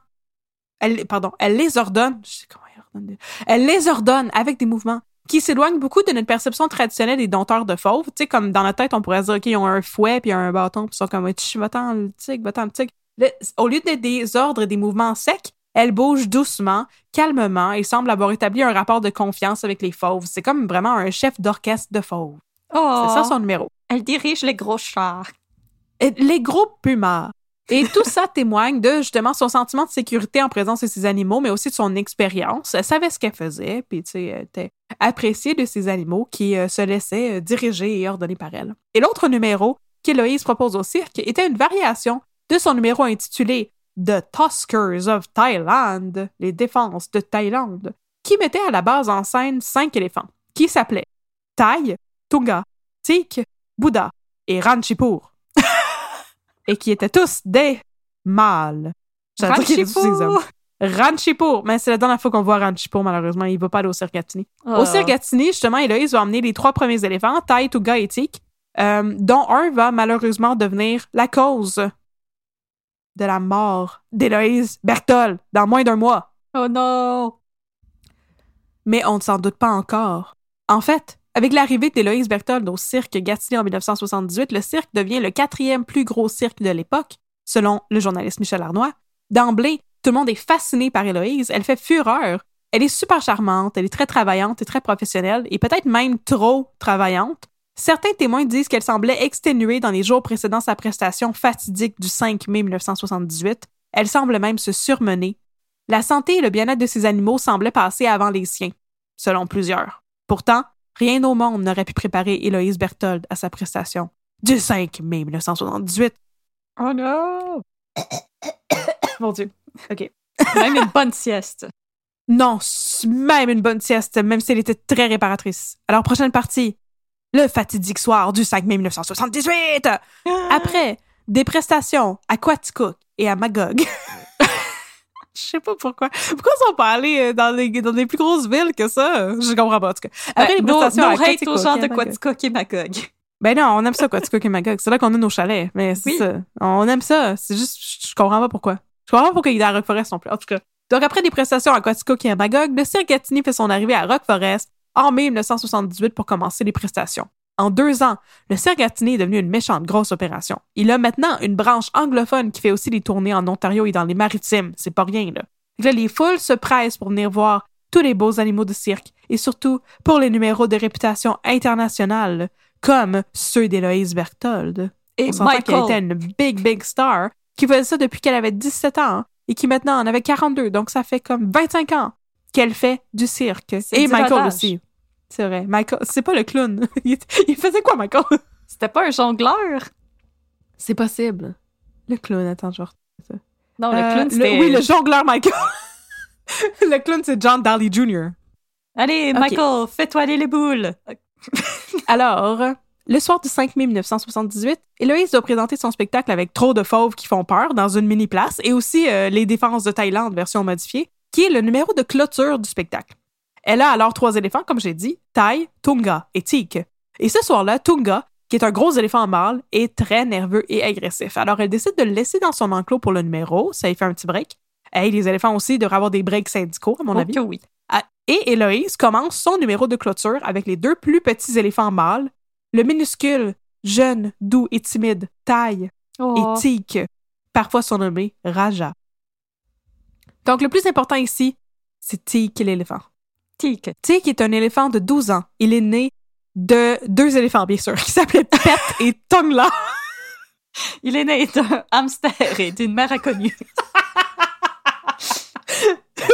Elle, pardon, elle les ordonne. Je sais comment elle ordonne. Elle les ordonne avec des mouvements qui s'éloignent beaucoup de notre perception traditionnelle des dompteurs de fauves. Tu sais, comme dans la tête, on pourrait dire, OK, ils ont un fouet puis un bâton, puis ils sont comme, Tch, va-t'en le tigre, va-t'en le tigre. Là, au lieu d'être des ordres et des mouvements secs, elle bouge doucement, calmement et semble avoir établi un rapport de confiance avec les fauves. C'est comme vraiment un chef d'orchestre de fauves. Oh, C'est ça son numéro. Elle dirige les gros chars. Et les gros pumas. Et tout ça témoigne de justement son sentiment de sécurité en présence de ses animaux, mais aussi de son expérience. Elle savait ce qu'elle faisait, puis tu sais, était appréciée de ces animaux qui euh, se laissaient euh, diriger et ordonner par elle. Et l'autre numéro qu'Héloïse propose au cirque était une variation de son numéro intitulé The Tuskers of Thailand, les défenses de Thaïlande, qui mettait à la base en scène cinq éléphants, qui s'appelaient Thai, Tunga, Tik, Bouddha et Ranchipur et qui étaient tous des mâles. Des hommes. Ranchipur, mais c'est la dernière fois qu'on voit Ranchipur, malheureusement. Il va pas aller au cirque. Oh. Au cirque justement, Héloïse va emmener les trois premiers éléphants, Tai, Tuga et Tik, euh, dont un va malheureusement devenir la cause de la mort d'Héloïse Berthold dans moins d'un mois. Oh non! Mais on ne s'en doute pas encore. En fait, avec l'arrivée d'Héloïse Berthold au cirque Gatineau en 1978, le cirque devient le quatrième plus gros cirque de l'époque, selon le journaliste Michel Arnois. D'emblée, tout le monde est fasciné par Héloïse. Elle fait fureur. Elle est super charmante, elle est très travaillante et très professionnelle, et peut-être même trop travaillante. Certains témoins disent qu'elle semblait exténuée dans les jours précédant sa prestation fatidique du 5 mai 1978. Elle semble même se surmener. La santé et le bien-être de ses animaux semblaient passer avant les siens, selon plusieurs. Pourtant, rien au monde n'aurait pu préparer Héloïse Berthold à sa prestation du 5 mai 1978. Oh non! Mon Dieu. OK. Même une bonne sieste. Non, même une bonne sieste, même si elle était très réparatrice. Alors, prochaine partie. Le fatidique soir du 5 mai 1978. Après, des prestations à Quaticook et à Magog. Je sais pas pourquoi. Pourquoi ils sont pas allés euh, dans des plus grosses villes que ça? Je comprends pas, en tout cas. Après, les no, prestations no à hate aux gens et de. Quaticook. Ben non, on aime ça, Quaticook et Magog. C'est là qu'on a nos chalets. Mais c'est Oui. ça. On aime ça. C'est juste, je, je comprends pas pourquoi. Je comprends pas pourquoi il est à Rock Forest non plus. En tout cas. Donc, après des prestations à Quaticook et à Magog, le cirque Gatineau fait son arrivée à Rock Forest en mai 1978 pour commencer les prestations. En deux ans, le cirque Gatineau est devenu une méchante grosse opération. Il a maintenant une branche anglophone qui fait aussi des tournées en Ontario et dans les maritimes. C'est pas rien, là. Là, les foules se pressent pour venir voir tous les beaux animaux de cirque et surtout pour les numéros de réputation internationale comme ceux d'Héloïse Berthold. Et On s'entend qu'elle Michael. était une big, big star, qui faisait ça depuis qu'elle avait 17 ans et qui maintenant en avait 42. Donc, ça fait comme 25 ans qu'elle fait du cirque. Et Michael aussi. C'est vrai. Michael, c'est pas le clown. il, il faisait quoi, Michael? C'était pas un jongleur? C'est possible. Le clown, attends, genre. Non, le Euh, clown, le- c'était... oui, le jongleur Michael. le clown, c'est John Daly Jr. Allez. Michael, fais-toi aller les boules. Alors, le soir du 5 mai 1978, Héloïse doit présenter son spectacle avec trop de fauves qui font peur dans une mini-place et aussi euh, Les Défenses de Thaïlande version modifiée, qui est le numéro de clôture du spectacle. Elle a alors trois éléphants, comme j'ai dit, Thai, Tunga et Tik. Et ce soir-là, Tunga, qui est un gros éléphant mâle, est très nerveux et agressif. Alors, elle décide de le laisser dans son enclos pour le numéro. Ça lui fait un petit break. Hey, les éléphants aussi devraient avoir des breaks syndicaux, à mon avis. oui. Ah, Et Héloïse commence son numéro de clôture avec les deux plus petits éléphants mâles, le minuscule, jeune, doux et timide Taille Oh. et Tik, parfois surnommé Raja. Donc le plus important ici, c'est Tik l'éléphant. Tic. Tik est un éléphant de 12 ans. Il est né de deux éléphants, bien sûr, qui s'appelaient Pet et Tongla. Il est né d'un hamster et d'une mère inconnue.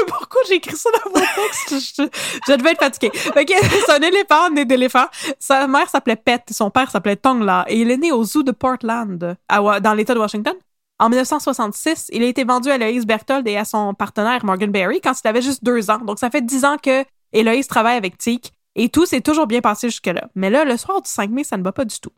Pourquoi j'ai écrit ça dans mon texte? Je, devais être fatiguée. Que c'est un éléphant né d'éléphant. Sa mère s'appelait Pet, son père s'appelait Tongla, et il est né au zoo de Portland, dans l'État de Washington. En 1966, il a été vendu à Eloise Berthold et à son partenaire Morgan Berry quand il avait juste deux ans. Donc, ça fait dix ans que Eloise travaille avec Tik et tout s'est toujours bien passé jusque-là. Mais là, le soir du 5 mai, ça ne va pas du tout.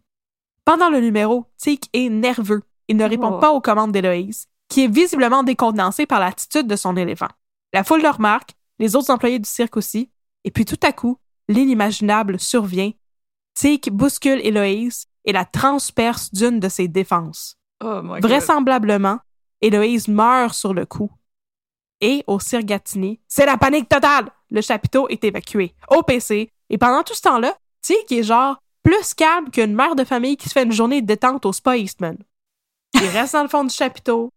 Pendant le numéro, Tik est nerveux. Il ne répond Oh. pas aux commandes d'Eloïse, qui est visiblement décontenancée par l'attitude de son éléphant. La foule le remarque, les autres employés du cirque aussi, et puis tout à coup, l'inimaginable survient. Tik bouscule Héloïse et la transperce d'une de ses défenses. Oh my god. Vraisemblablement, Héloïse meurt sur le coup. Et au cirque Gatineau, c'est la panique totale! Le chapiteau est évacué au PC. Et pendant tout ce temps-là, Tik est genre plus calme qu'une mère de famille qui se fait une journée de détente au Spa Eastman. Il reste dans le fond du chapiteau.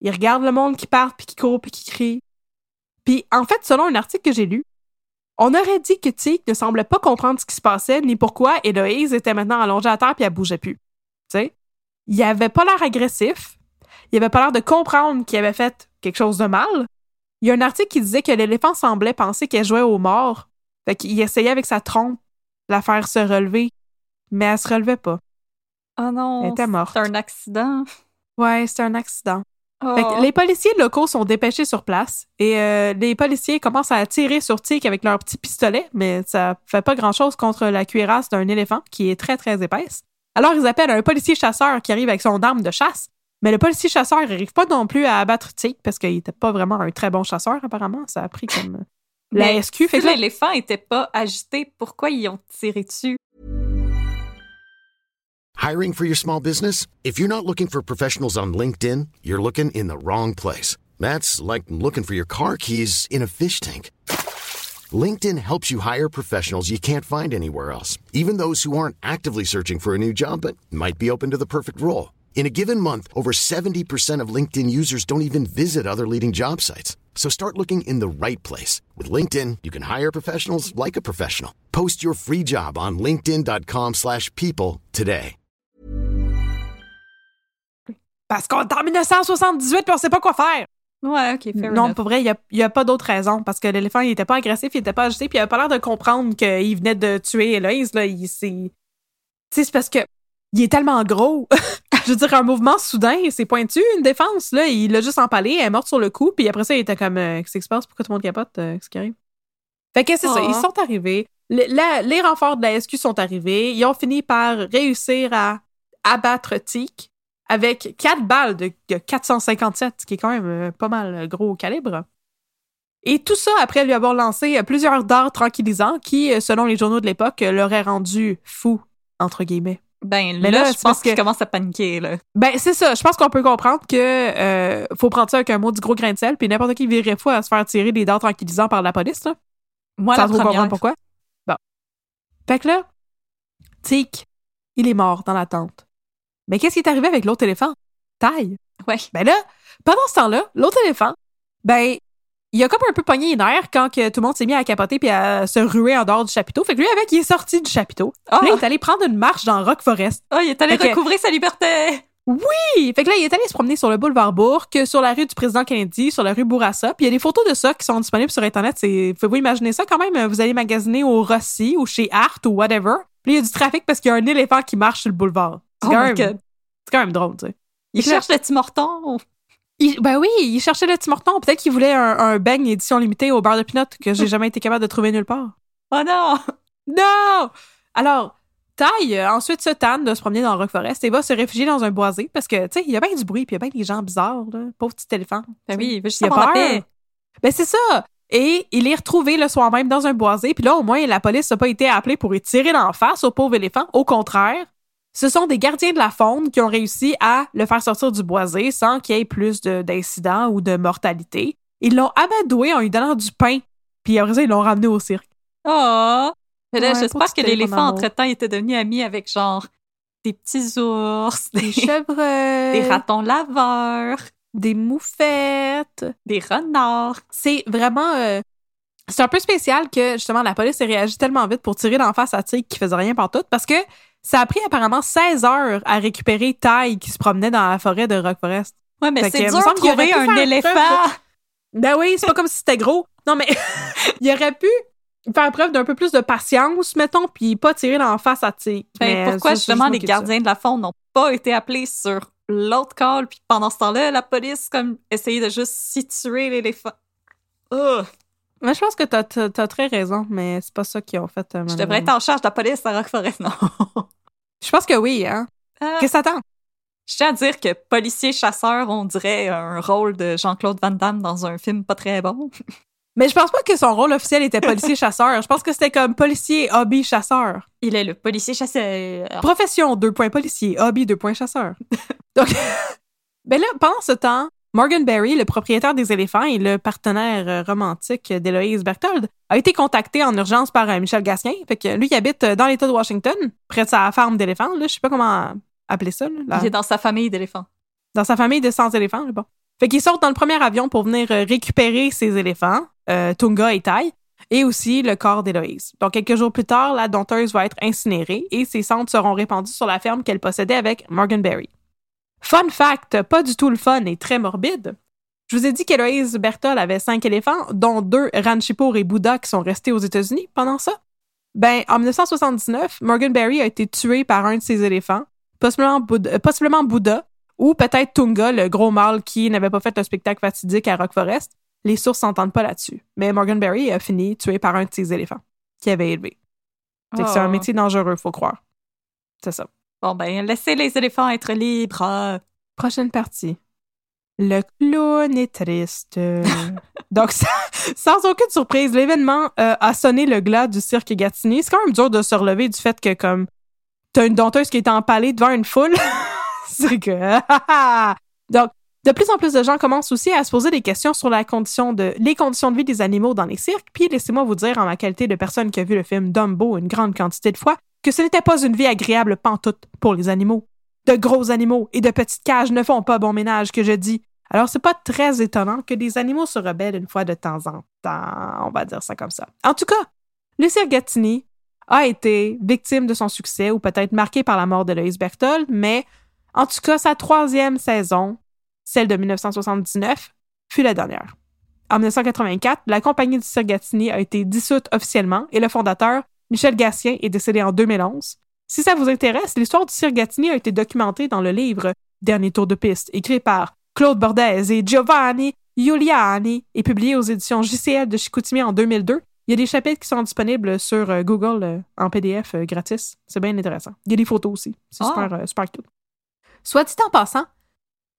Il regarde le monde qui part, puis qui court, puis qui crie. Puis, en fait, selon un article que j'ai lu, on aurait dit que Tik ne semblait pas comprendre ce qui se passait, ni pourquoi Héloïse était maintenant allongée à terre, puis elle bougeait plus. Tu sais? Il avait pas l'air agressif. Il avait pas l'air de comprendre qu'il avait fait quelque chose de mal. Il y a un article qui disait que l'éléphant semblait penser qu'elle jouait aux morts. Fait qu'il essayait avec sa trompe de la faire se relever, mais elle se relevait pas. Oh non. Elle était morte. C'est un accident. Ouais, c'était un accident. Oh. Fait que les policiers locaux sont dépêchés sur place et euh, les policiers commencent à tirer sur Tic avec leur petit pistolet, mais ça fait pas grand-chose contre la cuirasse d'un éléphant qui est très très épaisse. Alors ils appellent un policier chasseur qui arrive avec son arme de chasse, mais le policier chasseur n'arrive pas non plus à abattre Tic parce qu'il était pas vraiment un très bon chasseur apparemment. Ça a pris comme euh, la Mais SQ. Fait si que l'éléphant était pas agité, pourquoi ils ont tiré dessus? Hiring for your small business? If you're not looking for professionals on LinkedIn, you're looking in the wrong place. That's like looking for your car keys in a fish tank. LinkedIn helps you hire professionals you can't find anywhere else, even those who aren't actively searching for a new job but might be open to the perfect role. In a given month, over 70% of LinkedIn users don't even visit other leading job sites. So start looking in the right place. With LinkedIn, you can hire professionals like a professional. Post your free job on linkedin.com/people slash people today. parce qu'on est en 1978 puis on sait pas quoi faire. Ouais, ok, fair non, enough. pour vrai, il n'y a, pas d'autre raison. Parce que l'éléphant, il était pas agressif, il était pas agité, puis il avait pas l'air de comprendre qu'il venait de tuer Héloïse. Là. Il, c'est... Tu sais, c'est parce que il est tellement gros. Je veux dire, un mouvement soudain, c'est pointu, une défense. Là, il l'a juste empalé, elle est morte sur le coup, puis après ça, il était comme euh, Qu'est-ce qui se passe? Pourquoi tout le monde capote? Euh, Qu'est-ce qui arrive? Fait que c'est ça, ils sont arrivés. Le- la- les renforts de la SQ sont arrivés. Ils ont fini par réussir à abattre Tic avec quatre balles de, de 457, ce qui est quand même euh, pas mal euh, gros au calibre. Et tout ça après lui avoir lancé euh, plusieurs dards tranquillisants qui, selon les journaux de l'époque, l'auraient rendu fou, entre guillemets. Ben Mais là, là, je pense qu'il commence à paniquer, là. Ben, c'est ça. Je pense qu'on peut comprendre que euh, faut prendre ça avec un mot du gros grain de sel, puis n'importe qui virerait fou à se faire tirer des dards tranquillisants par la police, là. Moi, sans la trop comprendre pourquoi. Bon. Fait que là, Tic, il est mort dans la tente. Mais qu'est-ce qui est arrivé avec l'autre éléphant? Taille. Ouais. Ben là, pendant ce temps-là, l'autre éléphant, ben, il a comme un peu pogné les nerfs quand que tout le monde s'est mis à capoter puis à se ruer en dehors du chapiteau. Fait que lui, avec, il est sorti du chapiteau. Puis là, il est allé prendre une marche dans Rock Forest. Oh, il est allé Fait que- recouvrir sa liberté! Oui! Fait que là, il est allé se promener sur le boulevard Bourque, sur la rue du président Kennedy, sur la rue Bourassa. Puis il y a des photos de ça qui sont disponibles sur Internet. C'est, pouvez-vous imaginer ça quand même? Vous allez magasiner au Rossi ou chez Art ou whatever. Puis il y a du trafic parce qu'il y a un éléphant qui marche sur le boulevard. C'est Oh quand, my même, c'est quand même drôle, tu sais. Il cherche le Horton. Il- ben oui, il cherchait le Tim Hortons. Peut-être qu'il voulait un, un édition limitée au beurre de pinot que j'ai jamais été capable de trouver nulle part. Oh non! Non! Alors, Ty, euh, ensuite, se tanne de se promener dans Rock Forest et va se réfugier dans un boisé parce que, tu sais, il y a bien du bruit puis il y a bien des gens bizarres, là. Pauvre petit éléphant. Ben oui, il veut juste Il a peur. paix. Ben c'est ça! Et il est retrouvé le soir même dans un boisé. Puis là, au moins, la police n'a pas été appelée pour y tirer d'en face au pauvre éléphant. Au contraire, ce sont des gardiens de la faune qui ont réussi à le faire sortir du boisé sans qu'il y ait plus de- d'incidents ou de mortalité. Ils l'ont amadoué en lui donnant du pain. Puis après ça, ils l'ont ramené au cirque. Oh! Ouais, j'espère que l'éléphant, éléphant entre-temps, était devenu ami avec genre des petits ours, des, Des chevreuils, des ratons laveurs, des moufettes. des renards. C'est vraiment... euh, c'est un peu spécial que, justement, la police ait réagi tellement vite pour tirer d'en face à Tig qui faisait rien par tout parce que ça a pris apparemment 16 heures à récupérer Ty qui se promenait dans la forêt de Rock Forest. Ouais, mais c'est dur de trouver un éléphant. Ben oui, c'est pas comme si c'était gros. Non, mais il aurait pu faire preuve d'un peu plus de patience, mettons, puis pas tirer d'en face à Tig. Ben, Mais pourquoi ça, justement juste les ça. gardiens de la faune n'ont pas été appelés sur l'autre call, puis pendant ce temps-là, la police comme essayait de juste situer l'éléphant? Mais je pense que t'as, t'as très raison, mais c'est pas ça qu'ils ont fait. euh, Je devrais être en charge de la police à Rock Forest, non? Je pense que oui, hein. Ah. Qu'est-ce que t'attends? Je tiens à dire que policier-chasseur, on dirait un rôle de Jean-Claude Van Damme dans un film pas très bon. Mais je pense pas que son rôle officiel était policier-chasseur. Je pense que c'était comme policier, hobby, chasseur. Il est le policier-chasseur. Profession, deux points policier, hobby, deux points chasseur. Donc, ben là, pendant ce temps, Morgan Berry, le propriétaire des éléphants et le partenaire euh, romantique d'Héloïse Berthold, a été contacté en urgence par euh, Michel Gatien. Fait que lui, il habite euh, dans l'État de Washington, près de sa farm d'éléphants. Je sais pas comment appeler ça. là, la- Il est dans sa famille d'éléphants. dans sa famille de 100 éléphants. Bon. Fait qu'il saute dans le premier avion pour venir récupérer ses éléphants, euh, Tunga et Tai, et aussi le corps d'Héloïse. Donc, quelques jours plus tard, la dompteuse va être incinérée et ses cendres seront répandues sur la ferme qu'elle possédait avec Morgan Berry. Fun fact, pas du tout le fun et très morbide. Je vous ai dit qu'Héloïse Berthold avait cinq éléphants, dont deux Ranchipour et Bouddha qui sont restés aux États-Unis pendant ça. Ben, en 1979, Morgan Berry a été tué par un de ses éléphants, possiblement Bouddha, euh, possiblement Bouddha ou peut-être Tunga, le gros mâle qui n'avait pas fait le spectacle fatidique à Rock Forest. Les sources s'entendent pas là-dessus. Mais Morgan Berry a fini tué par un de ses éléphants qu'il avait élevé. C'est un Oh. métier dangereux, faut croire. C'est ça. Bon, ben, laissez les éléphants être libres. Prochaine partie. Le clown est triste. Donc, ça- sans aucune surprise, l'événement euh, a sonné le glas du cirque Gatineau. C'est quand même dur de se relever du fait que, comme, t'as une dompteuse qui est empalée devant une foule. C'est que... Donc, de plus en plus de gens commencent aussi à se poser des questions sur la condition de, les conditions de vie des animaux dans les cirques. Puis, laissez-moi vous dire, en ma qualité de personne qui a vu le film Dumbo une grande quantité de fois, que ce n'était pas une vie agréable pantoute pour les animaux de gros animaux et de petites cages ne font pas bon ménage, que je dis. Alors, c'est pas très étonnant que des animaux se rebellent une fois de temps en temps. On va dire ça comme ça. En tout cas, le cirque Gatineau a été victime de son succès ou peut-être marqué par la mort de Loïs Berthold, mais en tout cas, sa troisième saison, celle de 1979, fut la dernière. En 1984, la compagnie du cirque Gatineau a été dissoute officiellement et le fondateur, Michel Gatien, est décédé en 2011. Si ça vous intéresse, l'histoire du cirque Gatineau a été documentée dans le livre Dernier tour de piste, écrit par Claude Bordez et Giovanni Giuliani et publié aux éditions JCL de Chicoutimi en 2002. Il y a des chapitres qui sont disponibles sur euh, Google euh, en PDF euh, gratis. C'est bien intéressant. Il y a des photos aussi. C'est Ah. super, super cute. Soit dit en passant,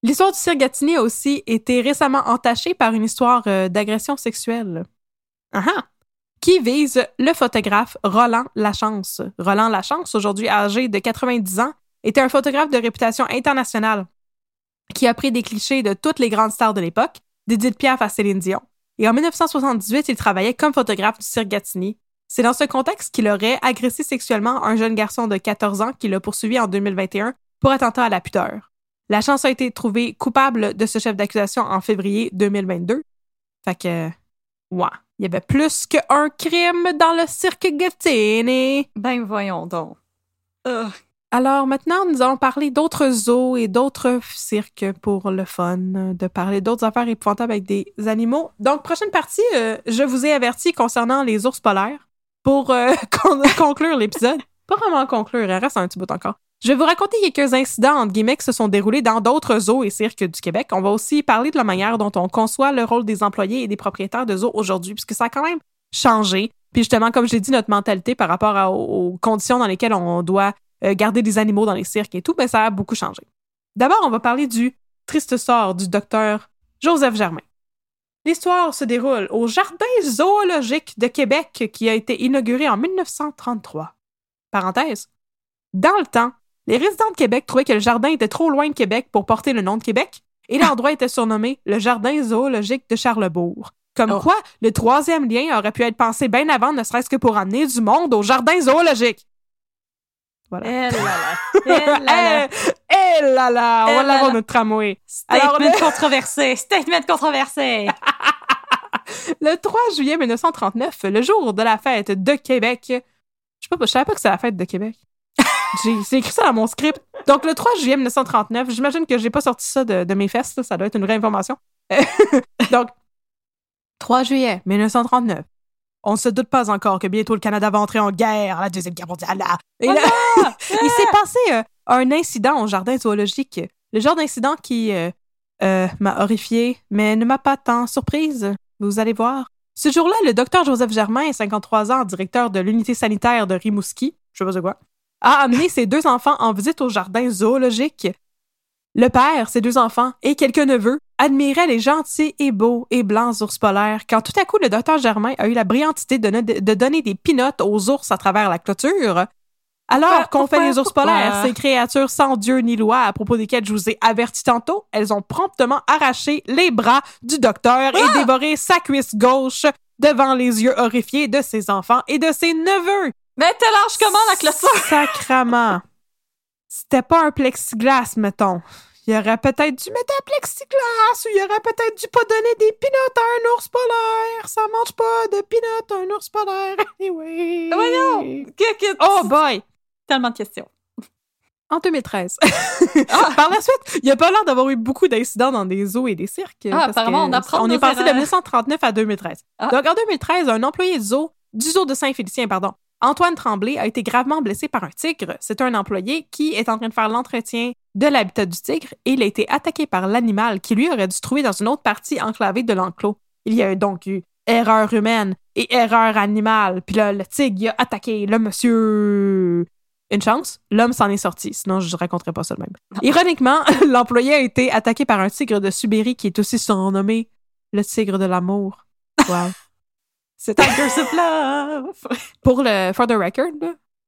l'histoire du cirque Gatineau a aussi été récemment entachée par une histoire d'agression sexuelle. Ah ah! Qui vise le photographe Roland Lachance? Roland Lachance, aujourd'hui âgé de 90 ans, était un photographe de réputation internationale qui a pris des clichés de toutes les grandes stars de l'époque, d'Edith Piaf à Céline Dion. Et en 1978, il travaillait comme photographe du cirque Gatineau. C'est dans ce contexte qu'il aurait agressé sexuellement un jeune garçon de 14 ans qui l'a poursuivi en 2021 pour attentat à la pudeur. La chance a été trouvée coupable de ce chef d'accusation en février 2022. Fait que Ouais. Il y avait plus qu'un crime dans le cirque Gattini. Ben voyons donc. Ugh. Alors maintenant, nous allons parler d'autres zoos et d'autres cirques pour le fun, de parler d'autres affaires épouvantables avec des animaux. Donc, prochaine partie, euh, je vous ai averti concernant les ours polaires pour euh, con- conclure l'épisode. Pas vraiment conclure, il reste un petit bout encore. Je vais vous raconter quelques incidents, entre guillemets, qui se sont déroulés dans d'autres zoos et cirques du Québec. On va aussi parler de la manière dont on conçoit le rôle des employés et des propriétaires de zoos aujourd'hui, puisque ça a quand même changé. Puis justement, comme j'ai dit, notre mentalité par rapport aux conditions dans lesquelles on doit euh, garder des animaux dans les cirques et tout, ben, ça a beaucoup changé. D'abord, on va parler du triste sort du docteur Joseph Germain. L'histoire se déroule au Jardin zoologique de Québec qui a été inauguré en 1933. Parenthèse. Dans le temps, les résidents de Québec trouvaient que le jardin était trop loin de Québec pour porter le nom de Québec et l'endroit était surnommé le Jardin zoologique de Charlebourg. Comme Oh. quoi, le troisième lien aurait pu être pensé bien avant, ne serait-ce que pour amener du monde au Jardin zoologique. Voilà. Eh là là. Eh là là. Eh, eh là là, on Eh va là l'avoir notre tramway. Statement Alors, le- controversé. Statement controversé. Le 3 juillet 1939, le jour de la fête de Québec. Je sais pas, je savais pas que c'était la fête de Québec. J'ai écrit ça dans mon script. Donc, le 3 juillet 1939, j'imagine que j'ai pas sorti ça de, de mes fesses, là, ça doit être une vraie information. Donc, 3 juillet 1939. On ne se doute pas encore que bientôt le Canada va entrer en guerre, la Deuxième Guerre mondiale. là. Et là, il s'est passé euh, un incident au jardin zoologique. Le genre d'incident qui euh, euh, m'a horrifié, mais ne m'a pas tant surprise. Vous allez voir. Ce jour-là, le docteur Joseph Germain, 53 ans, directeur de l'unité sanitaire de Rimouski, je sais pas c'est quoi, a amené ses deux enfants en visite au jardin zoologique. Le père, ses deux enfants et quelques neveux admiraient les gentils et beaux et blancs ours polaires quand tout à coup le docteur Germain a eu la brillante idée de, ne- de donner des pinottes aux ours à travers la clôture. Alors qu'on fait les ours pourquoi? polaires, ces créatures sans Dieu ni loi à propos desquelles je vous ai averti tantôt, elles ont promptement arraché les bras du docteur et dévoré sa cuisse gauche devant les yeux horrifiés de ses enfants et de ses neveux. Mais t'es large comment la clôture? Sacrement. C'était pas un plexiglas, mettons. Il aurait peut-être dû mettre un plexiglas ou il aurait peut-être dû pas donner des pinottes à un ours polaire. Ça mange pas de pinottes à un ours polaire. Anyway. Voyons. Oh boy! Tellement de questions. En 2013. Par la suite, il n'y a pas l'air d'avoir eu beaucoup d'incidents dans des zoos et des cirques. Ah, parce apparemment, que on apprend On est passé de erreurs. 1939 à 2013. Ah. Donc, en 2013, un employé du zoo, du zoo de Saint-Félicien, pardon, Antoine Tremblay, a été gravement blessé par un tigre. C'est un employé qui est en train de faire l'entretien de l'habitat du tigre et il a été attaqué par l'animal qui, lui, aurait dû se trouver dans une autre partie enclavée de l'enclos. Il y a donc eu erreur humaine et erreur animale. Puis là, le tigre il a attaqué le monsieur. Une chance, l'homme s'en est sorti, sinon je ne raconterai pas ça de même. Ironiquement, l'employé a été attaqué par un tigre de Sibérie qui est aussi surnommé le tigre de l'amour. Wow. C'est Tigers of Love. pour le for the record,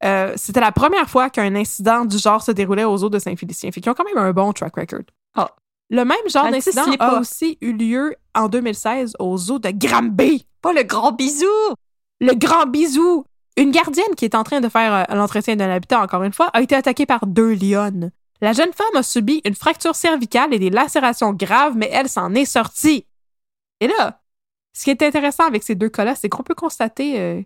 euh, c'était la première fois qu'un incident du genre se déroulait aux eaux de Saint-Félicien. Fait qu'ils ont quand même un bon track record. Ah. Le même genre Ben, d'incident a pas. aussi eu lieu en 2016 aux eaux de Granby. Pas le grand bisou. Le grand bisou. Une gardienne qui est en train de faire euh, l'entretien d'un habitat, encore une fois, a été attaquée par deux lionnes. La jeune femme a subi une fracture cervicale et des lacérations graves, mais elle s'en est sortie. Et là, ce qui est intéressant avec ces deux cas-là, c'est qu'on peut constater euh,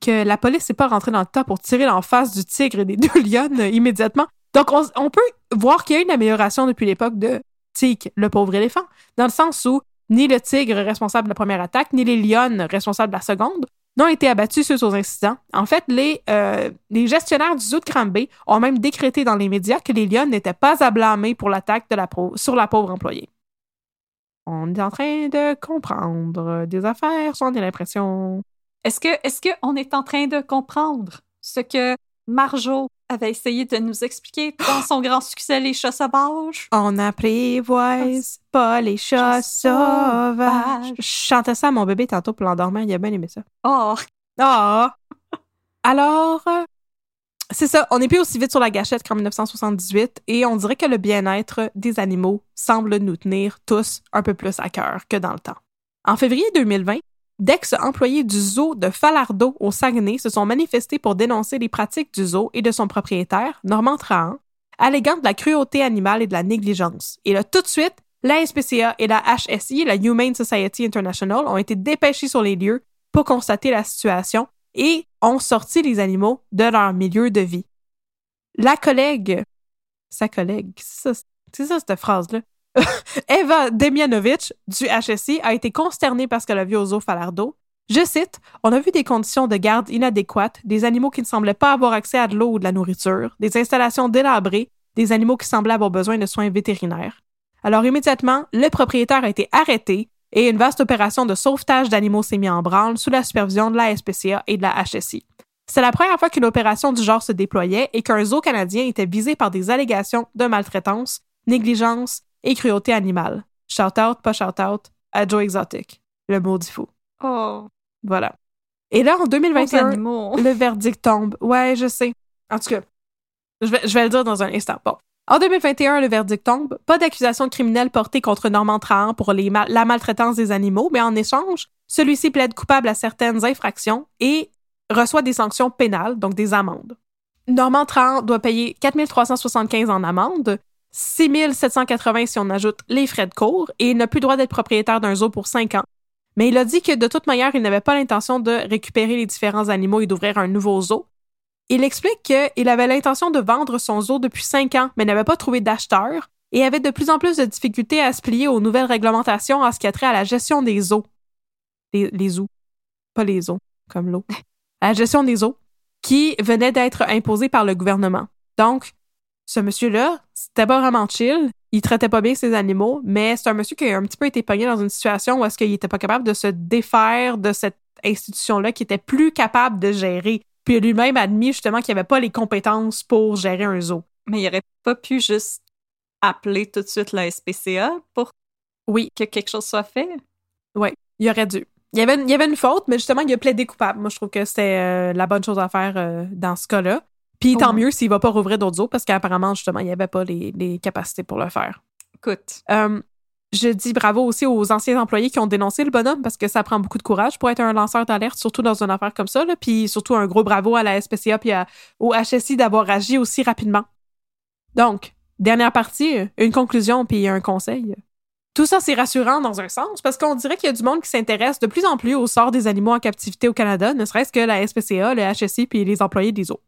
que la police n'est pas rentrée dans le tas pour tirer en face du tigre et des deux lionnes euh, immédiatement. Donc, on, peut voir qu'il y a une amélioration depuis l'époque de Tic, le pauvre éléphant, dans le sens où ni le tigre responsable de la première attaque, ni les lionnes responsables de la seconde n'ont été abattus suite aux incidents. En fait, les, euh, gestionnaires du zoo de Cranbay ont même décrété dans les médias que les lionnes n'étaient pas à blâmer pour l'attaque sur la pauvre employée. On est en train de comprendre des affaires, j'en ai l'impression. Est-ce que, est-ce qu'on est en train de comprendre ce que Marjo avait essayé de nous expliquer dans son grand succès Les chats sauvages? On n'apprivoise pas les chats sauvages. Je chantais ça à mon bébé tantôt pour l'endormir, il a bien aimé ça. Oh, Ah! Alors, euh, c'est ça, on n'est plus aussi vite sur la gâchette qu'en 1978 et on dirait que le bien-être des animaux semble nous tenir tous un peu plus à cœur que dans le temps. En février 2020, d'ex-employés du zoo de Falardeau au Saguenay se sont manifestés pour dénoncer les pratiques du zoo et de son propriétaire, Normand Trahan, alléguant de la cruauté animale et de la négligence. Et là, tout de suite, la SPCA et la HSI, la Humane Society International, ont été dépêchés sur les lieux pour constater la situation et ont sorti les animaux de leur milieu de vie. La collègue, sa collègue, c'est ça, cette phrase-là, Eva Demianovic du HSI a été consternée parce qu'elle a vu au zoo Falardeau. Je cite On a vu des conditions de garde inadéquates, des animaux qui ne semblaient pas avoir accès à de l'eau ou de la nourriture, des installations délabrées, des animaux qui semblaient avoir besoin de soins vétérinaires. Alors immédiatement, le propriétaire a été arrêté et une vaste opération de sauvetage d'animaux s'est mise en branle sous la supervision de la SPCA et de la HSI. C'est la première fois qu'une opération du genre se déployait et qu'un zoo canadien était visé par des allégations de maltraitance, négligence et cruauté animale. Shout out, pas shout out, à Joe Exotic, le maudit fou. Oh. Voilà. Et là, en 2021, le verdict tombe. Ouais, je sais. En tout cas, je vais, je vais le dire dans un instant. Bon. En 2021, le verdict tombe. Pas d'accusation criminelle portée contre Normand Trahan pour la maltraitance des animaux, mais en échange, celui-ci plaide coupable à certaines infractions et reçoit des sanctions pénales, donc des amendes. Normand Trahan doit payer 4375 en amende, 6780 si on ajoute les frais de cours, et il n'a plus le droit d'être propriétaire d'un zoo pour 5 ans. Mais il a dit que de toute manière, il n'avait pas l'intention de récupérer les différents animaux et d'ouvrir un nouveau zoo. Il explique qu'il avait l'intention de vendre son zoo depuis 5 ans, mais n'avait pas trouvé d'acheteur et avait de plus en plus de difficultés à se plier aux nouvelles réglementations en ce qui a trait à la gestion des zoos. Les, les zoos. Pas les zoos, comme l'eau. la gestion des eaux, qui venait d'être imposée par le gouvernement. Donc, ce monsieur-là, c'était pas vraiment chill. Il traitait pas bien ses animaux, mais c'est un monsieur qui a un petit peu été pogné dans une situation où est-ce qu'il était pas capable de se défaire de cette institution-là, qui était plus capable de gérer. Puis lui-même admis justement qu'il avait pas les compétences pour gérer un zoo. Mais il aurait pas pu juste appeler tout de suite la SPCA pour oui. que quelque chose soit fait? Oui, il aurait dû. Il y, avait, il y avait une faute, mais justement, il a plaidé coupable. Moi, je trouve que c'était euh, la bonne chose à faire euh, dans ce cas-là. Puis tant mieux s'il va pas rouvrir d'autres eaux parce qu'apparemment, justement, il n'y avait pas les, capacités pour le faire. Écoute. Euh, je dis bravo aussi aux anciens employés qui ont dénoncé le bonhomme parce que ça prend beaucoup de courage pour être un lanceur d'alerte, surtout dans une affaire comme ça. Là. Puis surtout un gros bravo à la SPCA puis au HSI d'avoir agi aussi rapidement. Donc, dernière partie, une conclusion puis un conseil. Tout ça, c'est rassurant dans un sens parce qu'on dirait qu'il y a du monde qui s'intéresse de plus en plus au sort des animaux en captivité au Canada, ne serait-ce que la SPCA, le HSI puis les employés des eaux.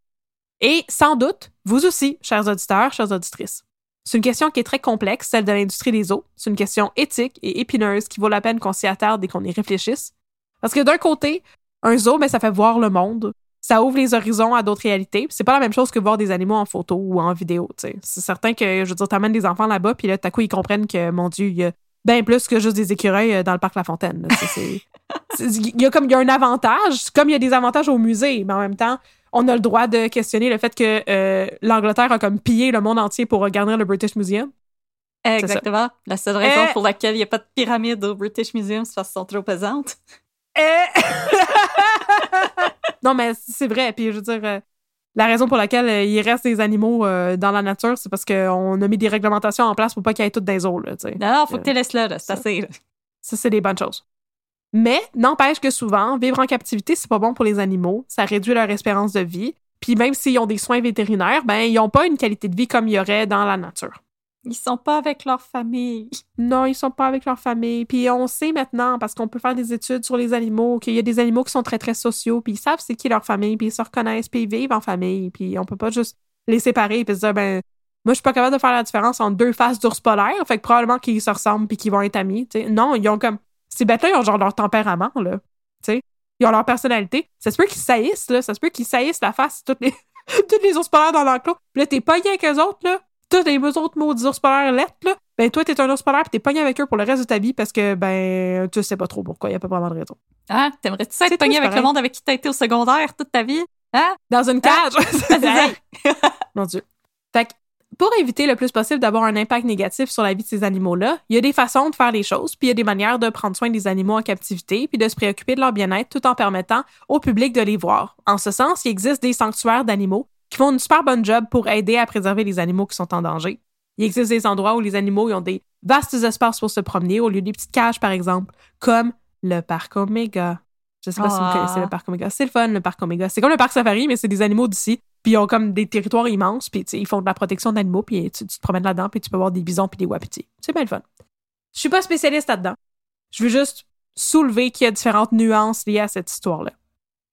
Et sans doute, vous aussi, chers auditeurs, chères auditrices. C'est une question qui est très complexe, celle de l'industrie des eaux. C'est une question éthique et épineuse qui vaut la peine qu'on s'y attarde et qu'on y réfléchisse. Parce que d'un côté, un zoo, ça fait voir le monde. Ça ouvre les horizons à d'autres réalités. C'est pas la même chose que voir des animaux en photo ou en vidéo. C'est certain que, je veux dire, t'amènes des enfants là-bas, puis là, tout à coup, ils comprennent que, mon Dieu, il y a bien plus que juste des écureuils euh, dans le parc La Fontaine. Il y a comme il y a un avantage, comme il y a des avantages au musée, mais en même temps, on a le droit de questionner le fait que euh, l'Angleterre a comme pillé le monde entier pour regarder le British Museum. Exactement. La seule raison eh! pour laquelle il n'y a pas de pyramide au British Museum, c'est parce qu'elles sont trop pesantes. Non, mais c'est vrai. Puis je veux dire, euh, la raison pour laquelle euh, il reste des animaux dans la nature, c'est parce qu'on a mis des réglementations en place pour pas qu'il y ait toutes des eaux. Là, non, non, faut que tu laisses là. C'est assez. Ça, c'est des bonnes choses. Mais n'empêche que souvent, vivre en captivité, c'est pas bon pour les animaux. Ça réduit leur espérance de vie. Puis même s'ils ont des soins vétérinaires, ben ils ont pas une qualité de vie comme il y aurait dans la nature. Ils sont pas avec leur famille. Non, ils sont pas avec leur famille. Puis on sait maintenant, parce qu'on peut faire des études sur les animaux, qu'il y a des animaux qui sont très, très sociaux, puis ils savent c'est qui leur famille, puis ils se reconnaissent, puis ils vivent en famille, puis on peut pas juste les séparer, puis se dire, ben, moi, je suis pas capable de faire la différence entre deux faces d'ours polaires, fait que probablement qu'ils se ressemblent, puis qu'ils vont être amis. Non, ils ont comme ces bêtes-là, ils ont genre leur tempérament, là. Tu sais? Ils ont leur personnalité. Ça se peut qu'ils saillissent, là. Ça se peut qu'ils saillissent la face, toutes les, les ours polaires dans l'enclos. Puis là, t'es pas avec eux autres, là. Tous les autres maudits ours polaires lettres, là. Ben, toi, t'es un ours polaire, pis t'es pogné avec eux pour le reste de ta vie parce que, ben, tu sais pas trop pourquoi. Y a pas vraiment de raison. Ah, t'aimerais-tu ça être pogné avec le monde avec qui t'as été au secondaire toute ta vie? Hein? Dans une cage! Mon Dieu. Fait que pour éviter le plus possible d'avoir un impact négatif sur la vie de ces animaux-là, il y a des façons de faire les choses, puis il y a des manières de prendre soin des animaux en captivité, puis de se préoccuper de leur bien-être tout en permettant au public de les voir. En ce sens, il existe des sanctuaires d'animaux font une super bonne job pour aider à préserver les animaux qui sont en danger. Il existe des endroits où les animaux ont des vastes espaces pour se promener au lieu des petites cages, par exemple, comme le parc Omega. Je sais pas si vous connaissez le ah. parc Omega. C'est le fun, le parc Omega. C'est comme le parc Safari, mais c'est des animaux d'ici. Puis ils ont comme des territoires immenses, puis ils font de la protection d'animaux, puis tu, te promènes là-dedans, puis tu peux voir des bisons puis des wapitis. C'est bien le fun. Je suis pas spécialiste là-dedans. Je veux juste soulever qu'il y a différentes nuances liées à cette histoire-là.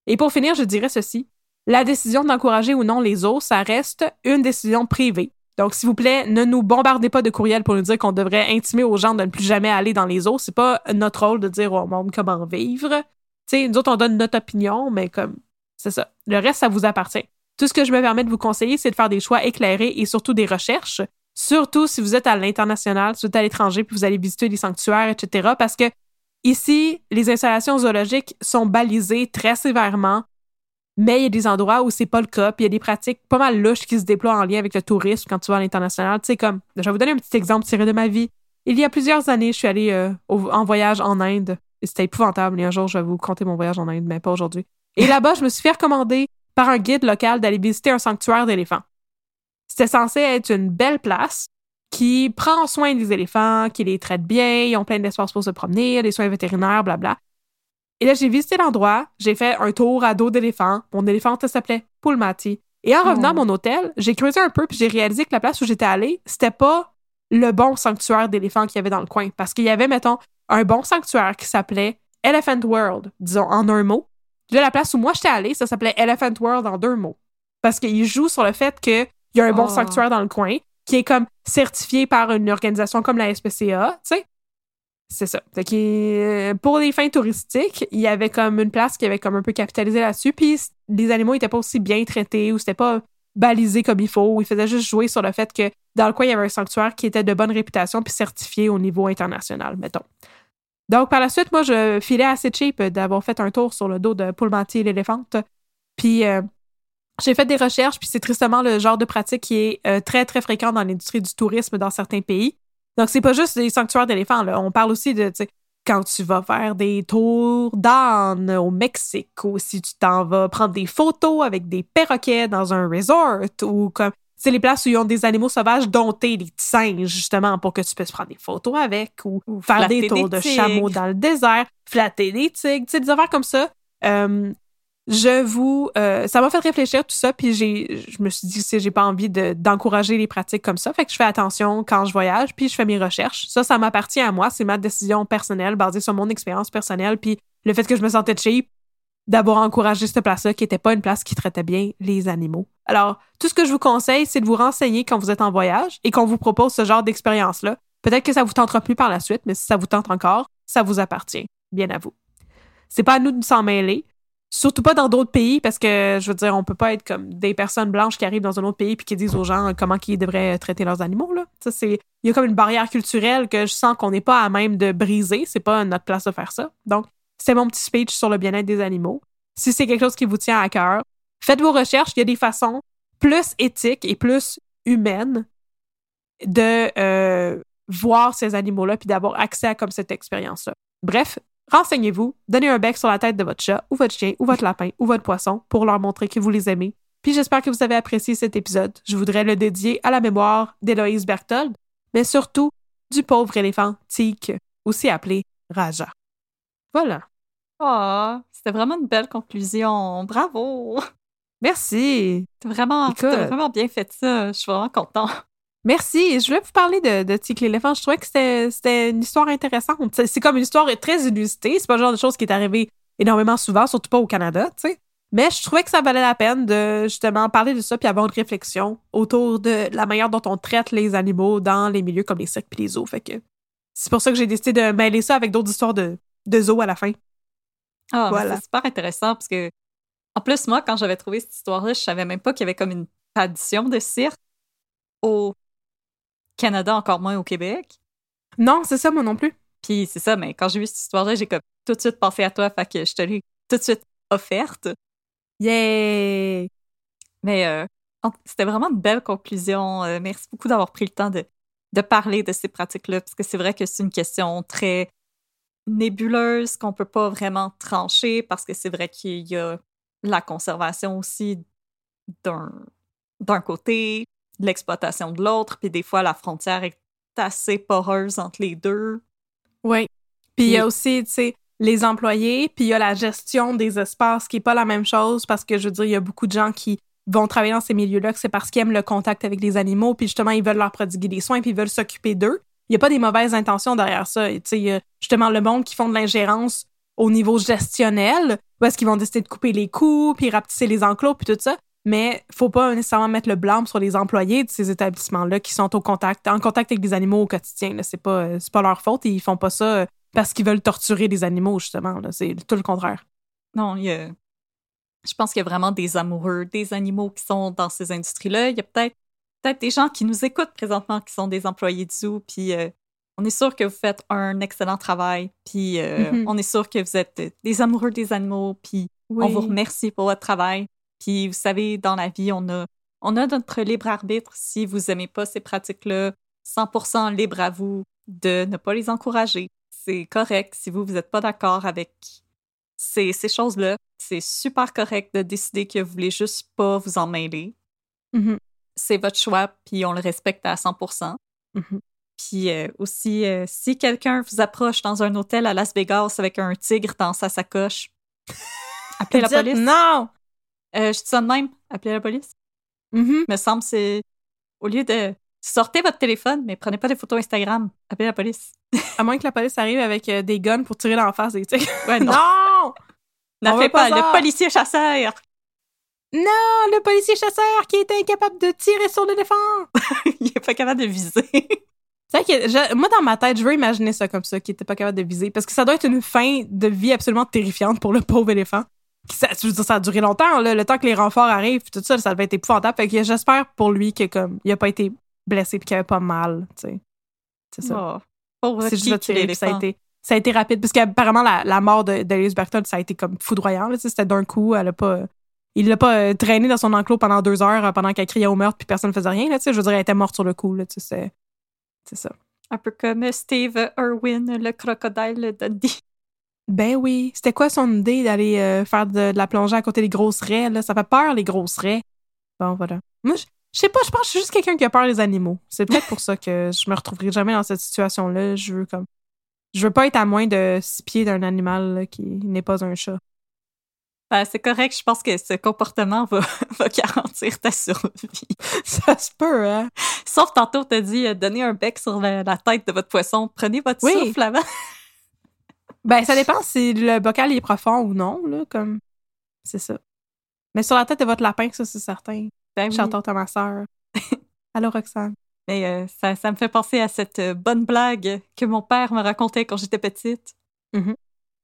Et pour finir, je dirais ceci. La décision d'encourager ou non les eaux, ça reste une décision privée. Donc, s'il vous plaît, ne nous bombardez pas de courriels pour nous dire qu'on devrait intimer aux gens de ne plus jamais aller dans les eaux. C'est pas notre rôle de dire au monde comment vivre. Tu sais, nous autres, on donne notre opinion, mais comme, c'est ça. Le reste, ça vous appartient. Tout ce que je me permets de vous conseiller, c'est de faire des choix éclairés et surtout des recherches. Surtout si vous êtes à l'international, si vous êtes à l'étranger, puis vous allez visiter des sanctuaires, etc. Parce que ici, les installations zoologiques sont balisées très sévèrement mais il y a des endroits où c'est pas le cas, puis il y a des pratiques pas mal louches qui se déploient en lien avec le tourisme quand tu vas à l'international. Tu sais, comme, je vais vous donner un petit exemple tiré de ma vie. Il y a plusieurs années, je suis allée euh, en voyage en Inde. C'était épouvantable. Et un jour, je vais vous compter mon voyage en Inde, mais pas aujourd'hui. Et là-bas, je me suis fait recommander par un guide local d'aller visiter un sanctuaire d'éléphants. C'était censé être une belle place qui prend soin des éléphants, qui les traite bien, ils ont plein d'espace pour se promener, des soins vétérinaires, blabla. Et là, j'ai visité l'endroit, j'ai fait un tour à dos d'éléphant. Mon éléphant s'appelait Pulmati. Et en revenant à oh. mon hôtel, j'ai creusé un peu puis j'ai réalisé que la place où j'étais allée, c'était pas le bon sanctuaire d'éléphants qu'il y avait dans le coin. Parce qu'il y avait, mettons, un bon sanctuaire qui s'appelait Elephant World, disons en un mot. Puis là, la place où moi j'étais allée, ça s'appelait Elephant World en deux mots. Parce qu'il joue sur le fait qu'il y a un bon oh. sanctuaire dans le coin, qui est comme certifié par une organisation comme la SPCA, tu sais. C'est ça. Euh, pour les fins touristiques, il y avait comme une place qui avait comme un peu capitalisé là-dessus. Puis les animaux n'étaient pas aussi bien traités ou c'était pas balisé comme il faut. Ils faisaient juste jouer sur le fait que dans le coin, il y avait un sanctuaire qui était de bonne réputation puis certifié au niveau international, mettons. Donc, par la suite, moi, je filais assez cheap d'avoir fait un tour sur le dos de Poulmantier l'éléphant. Puis, euh, j'ai fait des recherches, puis c'est tristement le genre de pratique qui est euh, très, très fréquent dans l'industrie du tourisme dans certains pays. Donc, c'est pas juste des sanctuaires d'éléphants, là. On parle aussi de, tu sais, quand tu vas faire des tours d'âne au Mexique ou si tu t'en vas prendre des photos avec des perroquets dans un resort ou comme c'est les places où ils ont des animaux sauvages domptés, des singes, justement, pour que tu puisses prendre des photos avec ou, faire des tours de chameaux dans le désert, flatter des tigres, tu sais, des affaires comme ça. Euh, je vous euh, ça m'a fait réfléchir tout ça puis j'ai je me suis dit que j'ai pas envie d'encourager les pratiques comme ça. Fait que je fais attention quand je voyage puis je fais mes recherches. Ça ça m'appartient à moi. C'est ma décision personnelle basée sur mon expérience personnelle puis le fait que je me sentais cheap d'avoir encouragé cette place-là qui était pas une place qui traitait bien les animaux. Alors tout ce que je vous conseille c'est de vous renseigner quand vous êtes en voyage et qu'on vous propose ce genre d'expérience là peut-être que ça vous tentera plus par la suite mais si ça vous tente encore ça vous appartient. Bien à vous. C'est pas à nous de s'en mêler Surtout pas dans d'autres pays parce que, je veux dire, on peut pas être comme des personnes blanches qui arrivent dans un autre pays puis qui disent aux gens comment ils devraient traiter leurs animaux, c'est, il y a comme une barrière culturelle que je sens qu'on n'est pas à même de briser. C'est pas notre place de faire ça. Donc, c'est mon petit speech sur le bien-être des animaux. Si c'est quelque chose qui vous tient à cœur, faites vos recherches. Il y a des façons plus éthiques et plus humaines de euh, voir ces animaux-là puis d'avoir accès à comme cette expérience-là. Bref, Renseignez-vous, donnez un bec sur la tête de votre chat ou votre chien ou votre lapin ou votre poisson pour leur montrer que vous les aimez. Puis j'espère que vous avez apprécié cet épisode. Je voudrais le dédier à la mémoire d'Héloïse Berthold, mais surtout du pauvre éléphant Tique, aussi appelé Raja. Voilà. Oh, c'était vraiment une belle conclusion. Bravo! Merci. T'as vraiment, vraiment bien fait ça. Je suis vraiment content. Merci. Je voulais vous parler de, de Tic l'éléphant. Je trouvais que c'était une histoire intéressante. C'est comme une histoire très inusitée. C'est pas le genre de chose qui est arrivé énormément souvent, surtout pas au Canada, tu sais. Mais je trouvais que ça valait la peine de justement parler de ça puis avoir une réflexion autour de la manière dont on traite les animaux dans les milieux comme les cirques et les zoos. Fait que c'est pour ça que j'ai décidé de mêler ça avec d'autres histoires de, de zoos à la fin. Ah, voilà. c'est super intéressant parce que, en plus, moi, quand j'avais trouvé cette histoire-là, je savais même pas qu'il y avait comme une tradition de cirque au Canada, encore moins au Québec. Non, c'est ça, moi non plus. Puis c'est ça, mais quand j'ai vu cette histoire-là, j'ai comme tout de suite pensé à toi, fait que je te l'ai tout de suite offerte. Yay! Mais euh, c'était vraiment une belle conclusion. Euh, merci beaucoup d'avoir pris le temps de, de parler de ces pratiques-là, parce que c'est vrai que c'est une question très nébuleuse qu'on peut pas vraiment trancher, parce que c'est vrai qu'il y a la conservation aussi d'un côté, l'exploitation de l'autre, puis des fois la frontière est assez poreuse entre les deux. Oui. Puis il y a aussi, tu sais, les employés, puis il y a la gestion des espaces qui est pas la même chose parce que je veux dire, il y a beaucoup de gens qui vont travailler dans ces milieux-là que c'est parce qu'ils aiment le contact avec les animaux, puis justement ils veulent leur prodiguer des soins, puis ils veulent s'occuper d'eux. il n'y a pas des mauvaises intentions derrière ça. Tu sais, il y a justement le monde qui font de l'ingérence au niveau gestionnel, où est-ce qu'ils vont décider de couper les coûts, puis rapetisser les enclos, puis tout ça. Mais faut pas nécessairement mettre le blâme sur les employés de ces établissements-là qui sont au contact, en contact avec des animaux au quotidien. C'est pas, euh, c'est pas leur faute. Ils font pas ça euh, parce qu'ils veulent torturer des animaux, justement. C'est tout le contraire. Non, il y a... je pense qu'il y a vraiment des amoureux des animaux qui sont dans ces industries-là. Il y a peut-être peut-être des gens qui nous écoutent présentement qui sont des employés du zoo, puis euh, on est sûr que vous faites un excellent travail, puis euh, Mhm. on est sûr que vous êtes des amoureux des animaux, puis on vous remercie pour votre travail. Puis vous savez, dans la vie, on a, on a notre libre arbitre. Si vous aimez pas ces pratiques-là, 100% libre à vous de ne pas les encourager. C'est correct si vous, vous n'êtes pas d'accord avec ces, ces choses-là. C'est super correct de décider que vous voulez juste pas vous en mêler. Mhm. C'est votre choix, puis on le respecte à 100%. Mhm. Puis euh, aussi, euh, si quelqu'un vous approche dans un hôtel à Las Vegas avec un tigre dans sa sacoche, appelez la police. Non! Euh, je dis ça de même, appelez la police. Mhm. Me semble c'est au lieu de sortez votre téléphone, mais prenez pas des photos Instagram, appelez la police. À moins que la police arrive avec euh, des guns pour tirer dans la face des tigres. Ouais, non. non! N'en veut pas le policier chasseur. Non! Le policier chasseur qui est incapable de tirer sur l'éléphant! Il est pas capable de viser. C'est vrai que je- moi, dans ma tête, je veux imaginer ça comme ça, qui était pas capable de viser. Parce que ça doit être une fin de vie absolument terrifiante pour le pauvre éléphant. Ça, je veux dire, ça a duré longtemps, là, le temps que les renforts arrivent, puis tout ça, ça devait être épouvantable. Fait que j'espère pour lui que comme il a pas été blessé puis qu'il avait pas mal, tu sais. C'est ça. Oh, C'est juste ça a été ça a été rapide parce qu'apparemment la, la mort de d'Alice Berton ça a été comme foudroyant c'était d'un coup elle a pas il l'a pas euh, traîné dans son enclos pendant deux heures euh, pendant qu'elle criait au meurtre puis personne ne faisait rien là, tu sais, je veux dire elle était morte sur le coup là, tu sais, c'est c'est ça Un peu comme Steve Irwin, le crocodile Dundee. Ben oui c'était quoi son idée d'aller euh, faire de, de la plongée à côté des grosses raies là? Ça fait peur les grosses raies bon voilà moi je je sais pas, je pense que je suis juste quelqu'un qui a peur des animaux. C'est peut-être pour ça que je me retrouverai jamais dans cette situation-là. Je veux comme. Je veux pas être à moins de six pieds d'un animal là, qui n'est pas un chat. Ben, c'est correct, je pense que ce comportement va, va garantir ta survie. Ça se peut, hein? Sauf tantôt, t'as dit, euh, donnez un bec sur la, la tête de votre poisson. Prenez votre Oui. souffle avant. Ben, ça dépend si le bocal est profond ou non, là, comme. C'est ça. Mais sur la tête de votre lapin, ça, c'est certain. Ben oui. À ma sœur. Allô, Roxane. Mais euh, ça, ça me fait penser à cette euh, bonne blague que mon père me racontait quand j'étais petite. Mhm.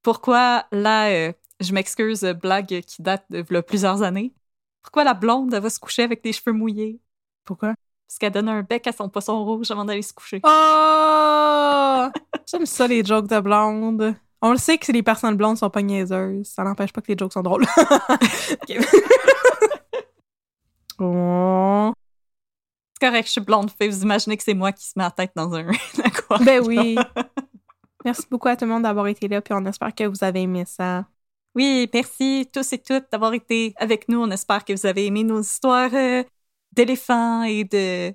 Pourquoi là, euh, je m'excuse, blague qui date de plusieurs années. Pourquoi la blonde elle va se coucher avec des cheveux mouillés? Pourquoi? Parce qu'elle donne un bec à son poisson rouge avant d'aller se coucher. Oh! J'aime ça, les jokes de blondes. On le sait que les personnes blondes sont pas niaiseuses. Ça n'empêche pas que les jokes sont drôles. Oh. C'est correct, je suis blonde. Fait vous imaginez que c'est moi qui se met la tête dans un aquarium. Ben oui. Merci beaucoup à tout le monde d'avoir été là, puis on espère que vous avez aimé ça. Oui, merci tous et toutes d'avoir été avec nous. On espère que vous avez aimé nos histoires euh, d'éléphants et de,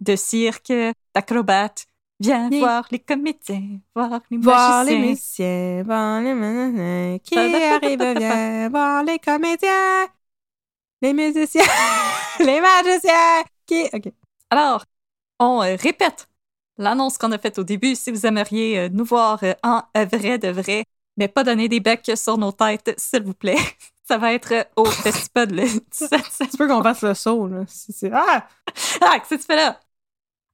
de cirque, d'acrobates. Viens Oui. voir les comédiens, voir les Voir les musiciens, voir les qui arrivent, viens voir les comédiens, les musiciens, les magiciens qui... OK. Alors, on euh, répète l'annonce qu'on a faite au début. Si vous aimeriez euh, nous voir euh, en vrai de vrai, mais pas donner des becs sur nos têtes, s'il vous plaît. Ça va être au Festipod le 17 septembre. Tu peux qu'on fasse le saut, là. Si Ah! Ah, qu'est-ce que tu fais là?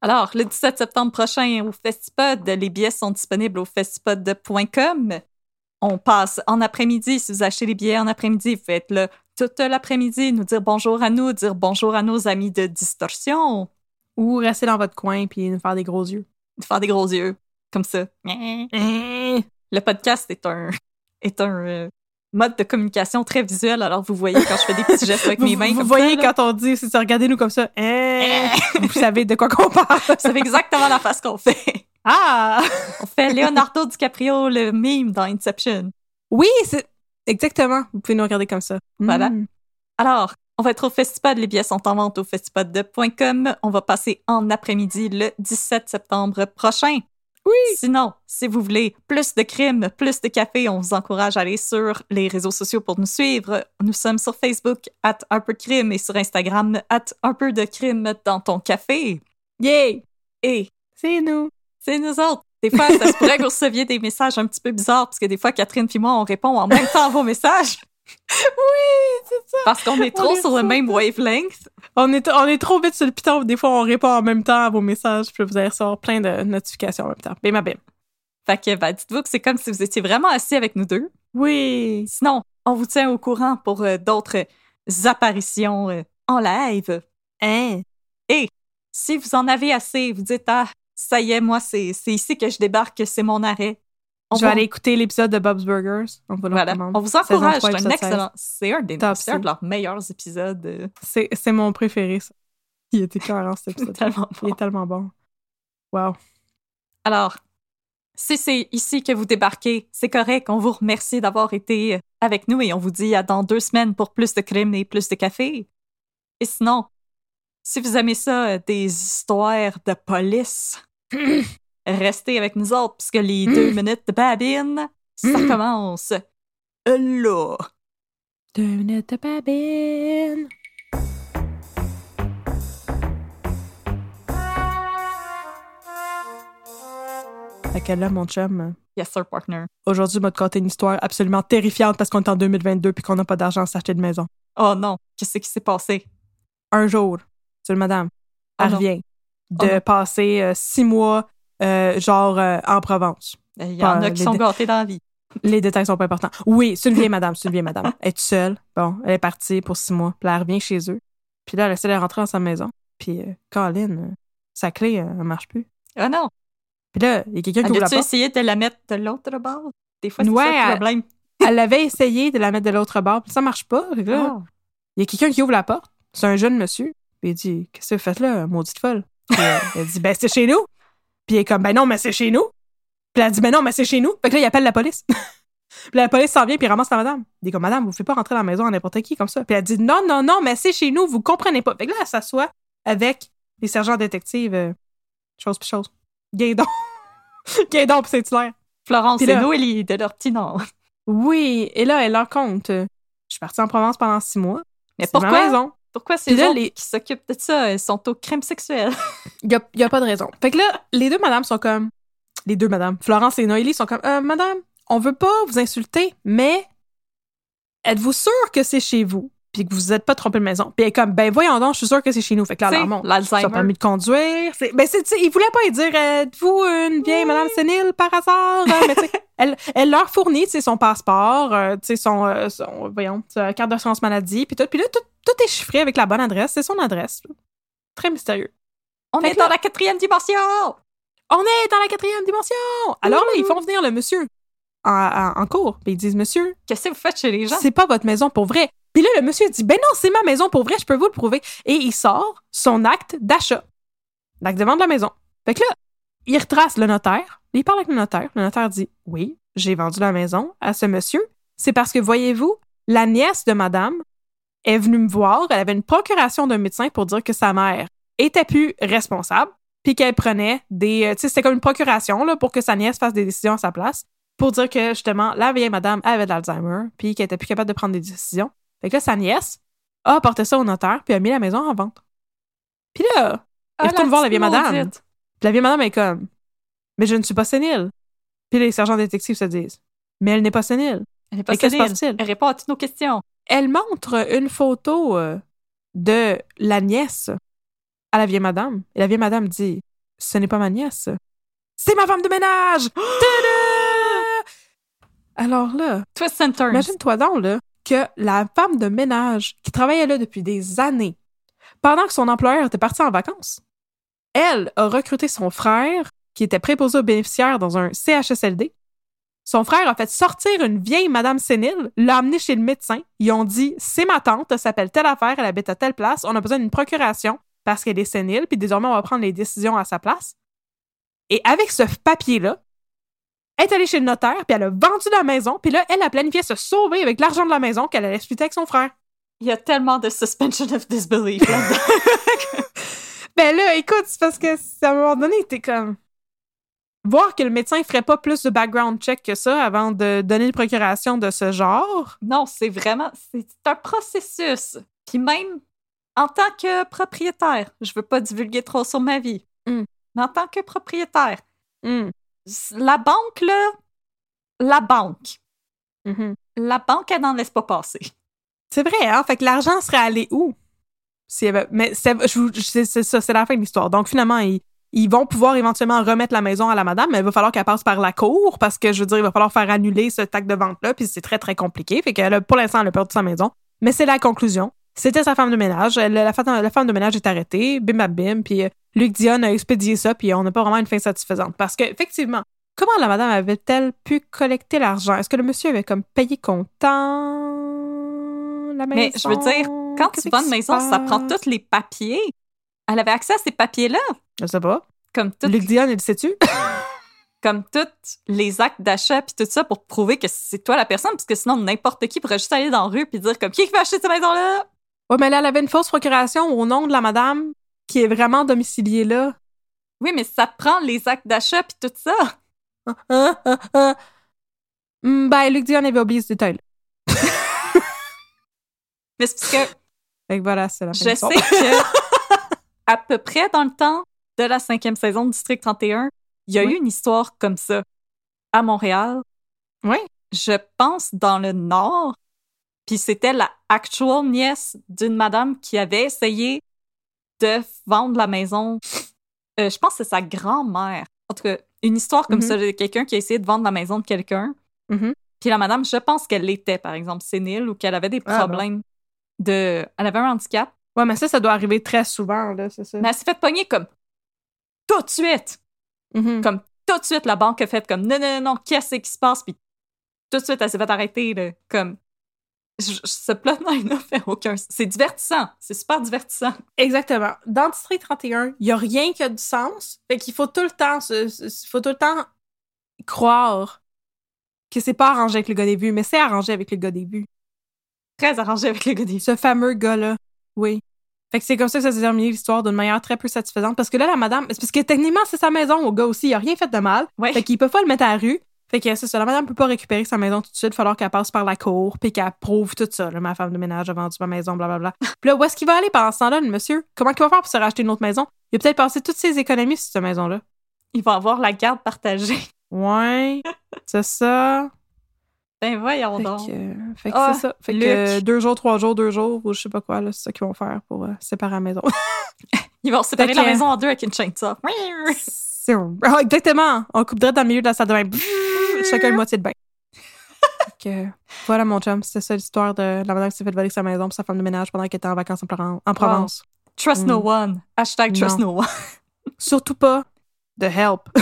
Alors, le 17 septembre prochain au Festipod, les billets sont disponibles au festipod.com. On passe en après-midi. Si vous achetez les billets en après-midi, vous faites le toute l'après-midi, nous dire bonjour à nous, dire bonjour à nos amis de Distorsion, Ou rester dans votre coin puis nous faire des gros yeux. faire des gros yeux, comme ça. Le podcast est un, est un euh, mode de communication très visuel, alors vous voyez quand je fais des petits gestes avec vous, mes mains vous comme voyez ça, quand on dit, c'est ça, regardez-nous comme ça. Eh, vous savez de quoi qu'on parle. Vous savez exactement la face qu'on fait. Ah! On fait Leonardo DiCaprio, le mime dans Inception. Oui, c'est exactement. Vous pouvez nous regarder comme ça. Voilà. Mm. Alors, on va être au Festipod. Les billets sont en vente au festipod.com. On va passer en après-midi le 17 septembre prochain. Oui. Sinon, si vous voulez plus de crimes, plus de café, on vous encourage à aller sur les réseaux sociaux pour nous suivre. Nous sommes sur Facebook, at un peu de crime, et sur Instagram, at un peu de crime dans ton café. Yay! Et C'est nous. C'est nous autres. Des fois, ça se pourrait que vous receviez des messages un petit peu bizarres, parce que des fois, Catherine puis moi, on répond en même temps à vos messages. Oui, c'est ça. Parce qu'on est trop On est sur le même wavelength. On est, on est trop vite sur le piton. Des fois, on répond en même temps à vos messages. Puis vous allez recevoir plein de notifications en même temps. Bim, bim. Fait que, ben, dites-vous que c'est comme si vous étiez vraiment assis avec nous deux. Oui. Sinon, on vous tient au courant pour euh, d'autres apparitions euh, en live. Hein? Si vous en avez assez, vous dites Ah, ça y est, moi, c'est c'est ici que je débarque, c'est mon arrêt. On je vais va- aller écouter l'épisode de Bob's Burgers. On Voilà. On vous encourage. C'est un excellent. C'est un, des, un de leurs meilleurs épisodes. euh, C'est, mon préféré, ça. Il était écœurant, cet épisode. tellement Il bon. est tellement bon. Wow. Alors, si c'est ici que vous débarquez, c'est correct. On vous remercie d'avoir été avec nous et on vous dit à dans deux semaines pour plus de crème et plus de café. Et sinon, si vous aimez ça, euh, des histoires de police, restez avec nous autres puisque les deux minutes de babine, ça commence là. Deux minutes de babine. Fait que là, mon chum, Yes, sir, partner. aujourd'hui, m'a te conter une histoire absolument terrifiante parce qu'on est en 2022 puis qu'on n'a pas d'argent à s'acheter de maison. Oh non, qu'est-ce qui s'est passé? Un jour, c'est le madame, Oh elle non. revient Oh de passer euh, six mois, euh, genre, euh, en Provence. Il y en a qui sont gâtés dans la vie. Les détails sont pas importants. Oui, c'est une vieille madame, c'est une vieille madame. Elle est seule. Bon, elle est partie pour six mois. Puis là, elle revient chez eux. Puis là, elle essaie de rentrer dans sa maison. Puis, euh, Colin, euh, sa clé, euh, elle marche plus. Oh non! Puis là, il y a quelqu'un qui ouvre la porte. essayé de la mettre de l'autre bord? Des fois, c'est Ouais, ça le problème. Elle avait essayé de la mettre de l'autre bord, puis ça marche pas. Là, Ah. il y a quelqu'un qui ouvre la porte. C'est un jeune monsieur. Puis il dit Qu'est-ce que vous faites là, maudite folle Puis euh, elle dit Ben, c'est chez nous. Puis il est comme Ben non, mais c'est chez nous. Puis elle dit Ben non, mais c'est chez nous. Fait que là, il appelle la police. puis la police s'en vient, puis ramasse la madame. Il dit comme Madame, vous ne faites pas rentrer dans la maison à n'importe qui comme ça. Puis elle dit Non, non, non, mais c'est chez nous, vous comprenez pas. Fait que là, elle s'assoit avec les sergents détectives, euh, chose puis chose. Guédon. Guédon, puis Saint-Hilaire. Florence Puis et Noélie de leur petit nom. Oui, et là, elle leur compte. euh, Je suis partie en Provence pendant six mois. Mais C'est ma pourquoi? maison. Pourquoi ces Puis là, autres les- qui s'occupent de ça elles sont au crime sexuel? Il n'y a, y a pas de raison. Fait que là, les deux madames sont comme. Les deux madames, Florence et Noélie, sont comme euh, Madame, on veut pas vous insulter, mais êtes-vous sûre que c'est chez vous? Puis que vous vous êtes pas trompé de maison? Puis elle est comme Ben voyons donc, je suis sûre que c'est chez nous. Fait que là, leur montre. l'Alzheimer. Son permis de conduire. C'est- Ben, c'est, ils voulaient pas y dire, êtes-vous une vieille madame sénile par hasard? Mais elle, elle leur fournit, tu sais, son passeport, euh, tu sais, son, euh, son, voyons, sa carte d'assurance maladie, puis tout. Puis là, tout, tout est chiffré avec la bonne adresse. C'est son adresse. Très mystérieux. On Fait est là- dans la quatrième dimension! On est dans la quatrième dimension! Alors là, ils font venir le monsieur en, cours. Puis ils disent, monsieur, Qu'est-ce que vous faites chez les gens? c'est pas votre maison pour vrai. Puis là, le monsieur dit, ben non, c'est ma maison pour vrai, je peux vous le prouver. Et il sort son acte d'achat. L'acte de vente de la maison. Fait que là, il retrace le notaire. Il parle avec le notaire. Le notaire dit, oui, j'ai vendu la maison à ce monsieur. C'est parce que, voyez-vous, la nièce de madame est venue me voir. Elle avait une procuration d'un médecin pour dire que sa mère était plus responsable puis qu'elle prenait des... euh, Tu sais, c'était comme une procuration là, pour que sa nièce fasse des décisions à sa place pour dire que, justement, la vieille madame avait de l'Alzheimer puis qu'elle était plus capable de prendre des décisions. Fait que là, sa nièce a apporté ça au notaire puis a mis la maison en vente. Puis là, Ah, il retourne voir la vieille madame. maudite. Puis la vieille madame est comme Mais je ne suis pas sénile. Puis les sergents détectives se disent Mais elle n'est pas sénile. Elle est pas se sénile. Elle répond à toutes nos questions. Elle montre une photo euh, de la nièce à la vieille madame. Et la vieille madame dit Ce n'est pas ma nièce. C'est ma femme de ménage! Alors là, Twist and turns. imagine-toi donc là, que la femme de ménage qui travaillait là depuis des années, pendant que son employeur était parti en vacances, elle a recruté son frère qui était préposé aux bénéficiaires dans un CHSLD. Son frère a fait sortir une vieille madame sénile, l'a amenée chez le médecin. Ils ont dit C'est ma tante, elle s'appelle telle affaire, elle habite à telle place, on a besoin d'une procuration parce qu'elle est sénile, puis désormais on va prendre les décisions à sa place. Et avec ce papier-là, elle est allée chez le notaire, puis elle a vendu la maison, puis là, elle a planifié se sauver avec l'argent de la maison qu'elle allait splitter avec son frère. Il y a tellement de suspension of disbelief là-dedans. Ben là, écoute, c'est parce que à un moment donné, t'es comme. Voir que le médecin ferait pas plus de background check que ça avant de donner une procuration de ce genre. non, c'est vraiment... C'est un processus. Puis même, en tant que propriétaire, je veux pas divulguer trop sur ma vie, Mm. mais en tant que propriétaire, Hmm. La banque, là, la banque. Mhm. La banque, elle n'en laisse pas passer. C'est vrai, hein? Fait que l'argent serait allé où? Mais c'est ça, c'est la fin de l'histoire. Donc finalement, ils, ils vont pouvoir éventuellement remettre la maison à la madame, mais il va falloir qu'elle passe par la cour parce que je veux dire, il va falloir faire annuler ce tac de vente-là, puis c'est très très compliqué. Fait que pour l'instant, elle a perdu sa maison. Mais c'est la conclusion. C'était sa femme de ménage. La, femme, de ménage est arrêtée, bim bim, puis euh, Luc Dion a expédié ça, puis on n'a pas vraiment une fin satisfaisante. Parce que, effectivement, comment la madame avait-elle pu collecter l'argent? Est-ce que le monsieur avait comme payé comptant la maison? Mais je veux dire, quand tu qui une maison, ça prend tous les papiers. Elle avait accès à ces papiers-là, Je sais pas. comme, tout- Luc Dion, il le sait-tu? comme tous les actes d'achat puis tout ça pour prouver que c'est toi la personne, parce que sinon, n'importe qui pourrait juste aller dans la rue puis dire comme, qui veut acheter cette maison-là? Ouais, mais là, elle avait une fausse procuration au nom de la madame qui est vraiment domiciliée là. Oui, mais ça prend les actes d'achat puis tout ça. Ah, ah, ah. Ben, Luc Dion avait oublié ce détail Mais c'est parce que Fait que voilà, c'est la fin je sais que à peu près dans le temps de la cinquième saison de District 31, il y a Oui. eu une histoire comme ça à Montréal. Oui. Je pense dans le Nord. Puis c'était la actual nièce d'une madame qui avait essayé de vendre la maison. Euh, je pense que c'est sa grand-mère. En tout cas, une histoire comme Mhm. ça de quelqu'un qui a essayé de vendre la maison de quelqu'un. Mhm. Puis la madame, je pense qu'elle l'était, par exemple, sénile ou qu'elle avait des Ah, bon. problèmes de. Elle avait un handicap. Ouais, mais ça, ça doit arriver très souvent, là, c'est ça. Mais elle s'est fait pogner comme tout de suite. Mhm. Comme tout de suite, la banque a fait comme non, non, non, non, qu'est-ce qui se passe? Puis tout de suite, elle s'est fait arrêter. Là, comme. Je- ce plot-là fait aucun. C'est divertissant. C'est super divertissant. Exactement. Dans District 31, il y a rien qui a du sens. Fait qu'il faut tout le temps se- faut tout le temps croire que c'est pas arrangé avec le gars des mais c'est arrangé avec le gars des. Très arrangé avec le gars des Ce fameux gars-là. Oui. Fait que c'est comme ça que ça s'est terminé l'histoire d'une manière très peu satisfaisante. Parce que là, la madame, parce que techniquement, c'est sa maison au gars aussi. Il a rien fait de mal. Ouais. Fait qu'ils peuvent pas le mettre à la rue. Fait que c'est ça. La madame peut pas récupérer sa maison tout de suite. Il va falloir qu'elle passe par la cour puis qu'elle prouve tout ça. là. ma femme de ménage a vendu ma maison, blablabla. puis là, où est-ce qu'il va aller pendant ce temps-là, le monsieur? Comment il va faire pour se racheter une autre maison? Il a peut-être passé toutes ses économies sur cette maison-là. Il va avoir la garde partagée. Ouais. c'est ça. Ben voyons Fait donc. que, fait que Ah, c'est ça. Fait Luc. que deux jours, trois jours, deux jours, ou je sais pas quoi, là, c'est ça qu'ils vont faire pour euh, séparer la maison. Ils vont séparer Fait la que- maison en deux avec une chainsaw. C'est un- Ah, exactement. On coupe direct dans le milieu de la salle de bain. Chacun une moitié de bain. Que, voilà, mon chum. C'était ça l'histoire de la madame qui s'est fait voler sa maison pour sa femme de ménage pendant qu'elle était en vacances en, Provence- en Provence. Trust no one. Hashtag trust Non. no one. Surtout pas de help.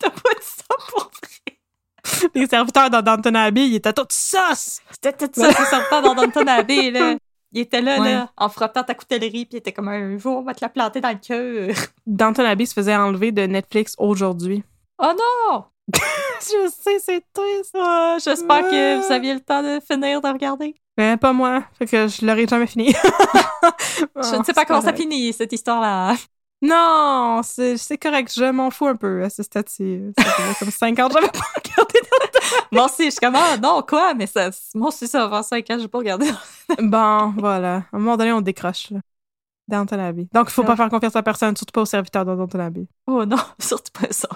T'as pas dit ça pour vrai. Les serviteurs dans Downton Abbey, ils étaient tous sauce. C'était tout ça, c'est sortant dans Downton Abbey, là. Il était là, Ouais. là, en frottant ta coutellerie, puis il était comme un jour, on va te la planter dans le cœur. Downton Abbey se faisait enlever de Netflix aujourd'hui. Oh non! Je sais, c'est triste. Ah, J'espère que vous aviez le temps de finir de regarder. Mais pas moi. Fait que je l'aurais jamais fini. Je ne sais pas comment ça finit, cette histoire-là. Non, c'est correct. Je m'en fous un peu à ce stade-ci. Ça fait comme 5 ans que j'avais pas regardé. Moi aussi, je suis comme, ah, non, quoi? Mais ça, moi aussi, ça va faire 5 ans, j'ai pas regardé. Bon, voilà. À un moment donné, on décroche. Là. Downton Abbey. Donc, il faut pas faire confiance à personne, surtout pas aux serviteurs de Downton Abbey. Oh non, surtout pas ça.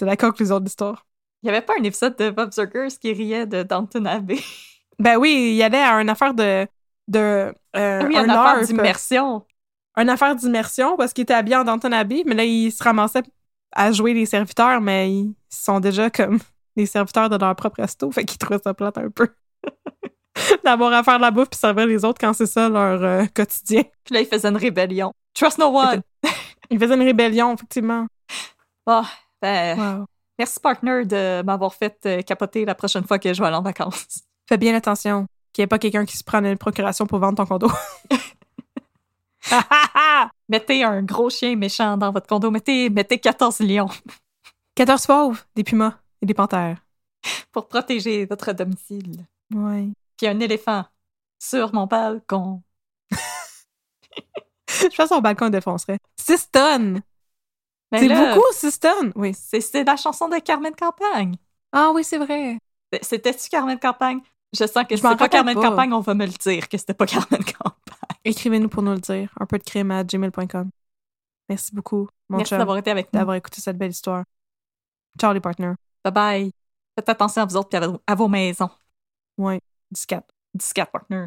C'est la conclusion de l'histoire. Il y avait pas un épisode de Bob Zurgers qui riait de Downton Abbey? Ben oui, il y allait à une affaire de. de euh, Ah oui, un une affaire d'immersion. Une affaire d'immersion parce qu'il était habillé en Downton Abbey, mais là, il se ramassait à jouer les serviteurs, mais ils sont déjà comme les serviteurs de leur propre resto, fait qu'ils trouvaient ça plate un peu. D'avoir à faire de la bouffe puis servir les autres quand c'est ça leur euh, quotidien. Puis là, il faisait une rébellion. Trust no one. Ils faisaient une rébellion, effectivement. Ah, ben, Wow. merci, partner, de m'avoir fait euh, capoter la prochaine fois que je vais aller en vacances. Fais bien attention qu'il n'y ait pas quelqu'un qui se prenne une procuration pour vendre ton condo. Mettez un gros chien méchant dans votre condo. Mettez, mettez 14 lions 14 fauves, des pumas et des panthères. pour protéger votre domicile. Ouais. Puis un éléphant sur mon balcon. Je pense que son balcon défoncerait. 6 tonnes! C'est beaucoup, 6 tonnes! Oui. C'est la chanson de Carmen Campagne. Ah oui, c'est vrai. C'était-tu Carmen Campagne? Je sens que Je c'est pas Carmen pas. Campagne, on va me le dire que c'était pas Carmen Campagne. Écrivez-nous pour nous le dire. Un peu de crime à gmail.com. Merci beaucoup. mon Merci d'avoir été avec nous. d'avoir écouté cette belle histoire. Ciao, les partners. Bye bye. Faites attention à vous autres et à vos- maisons. Ouais, 14. 14 partner.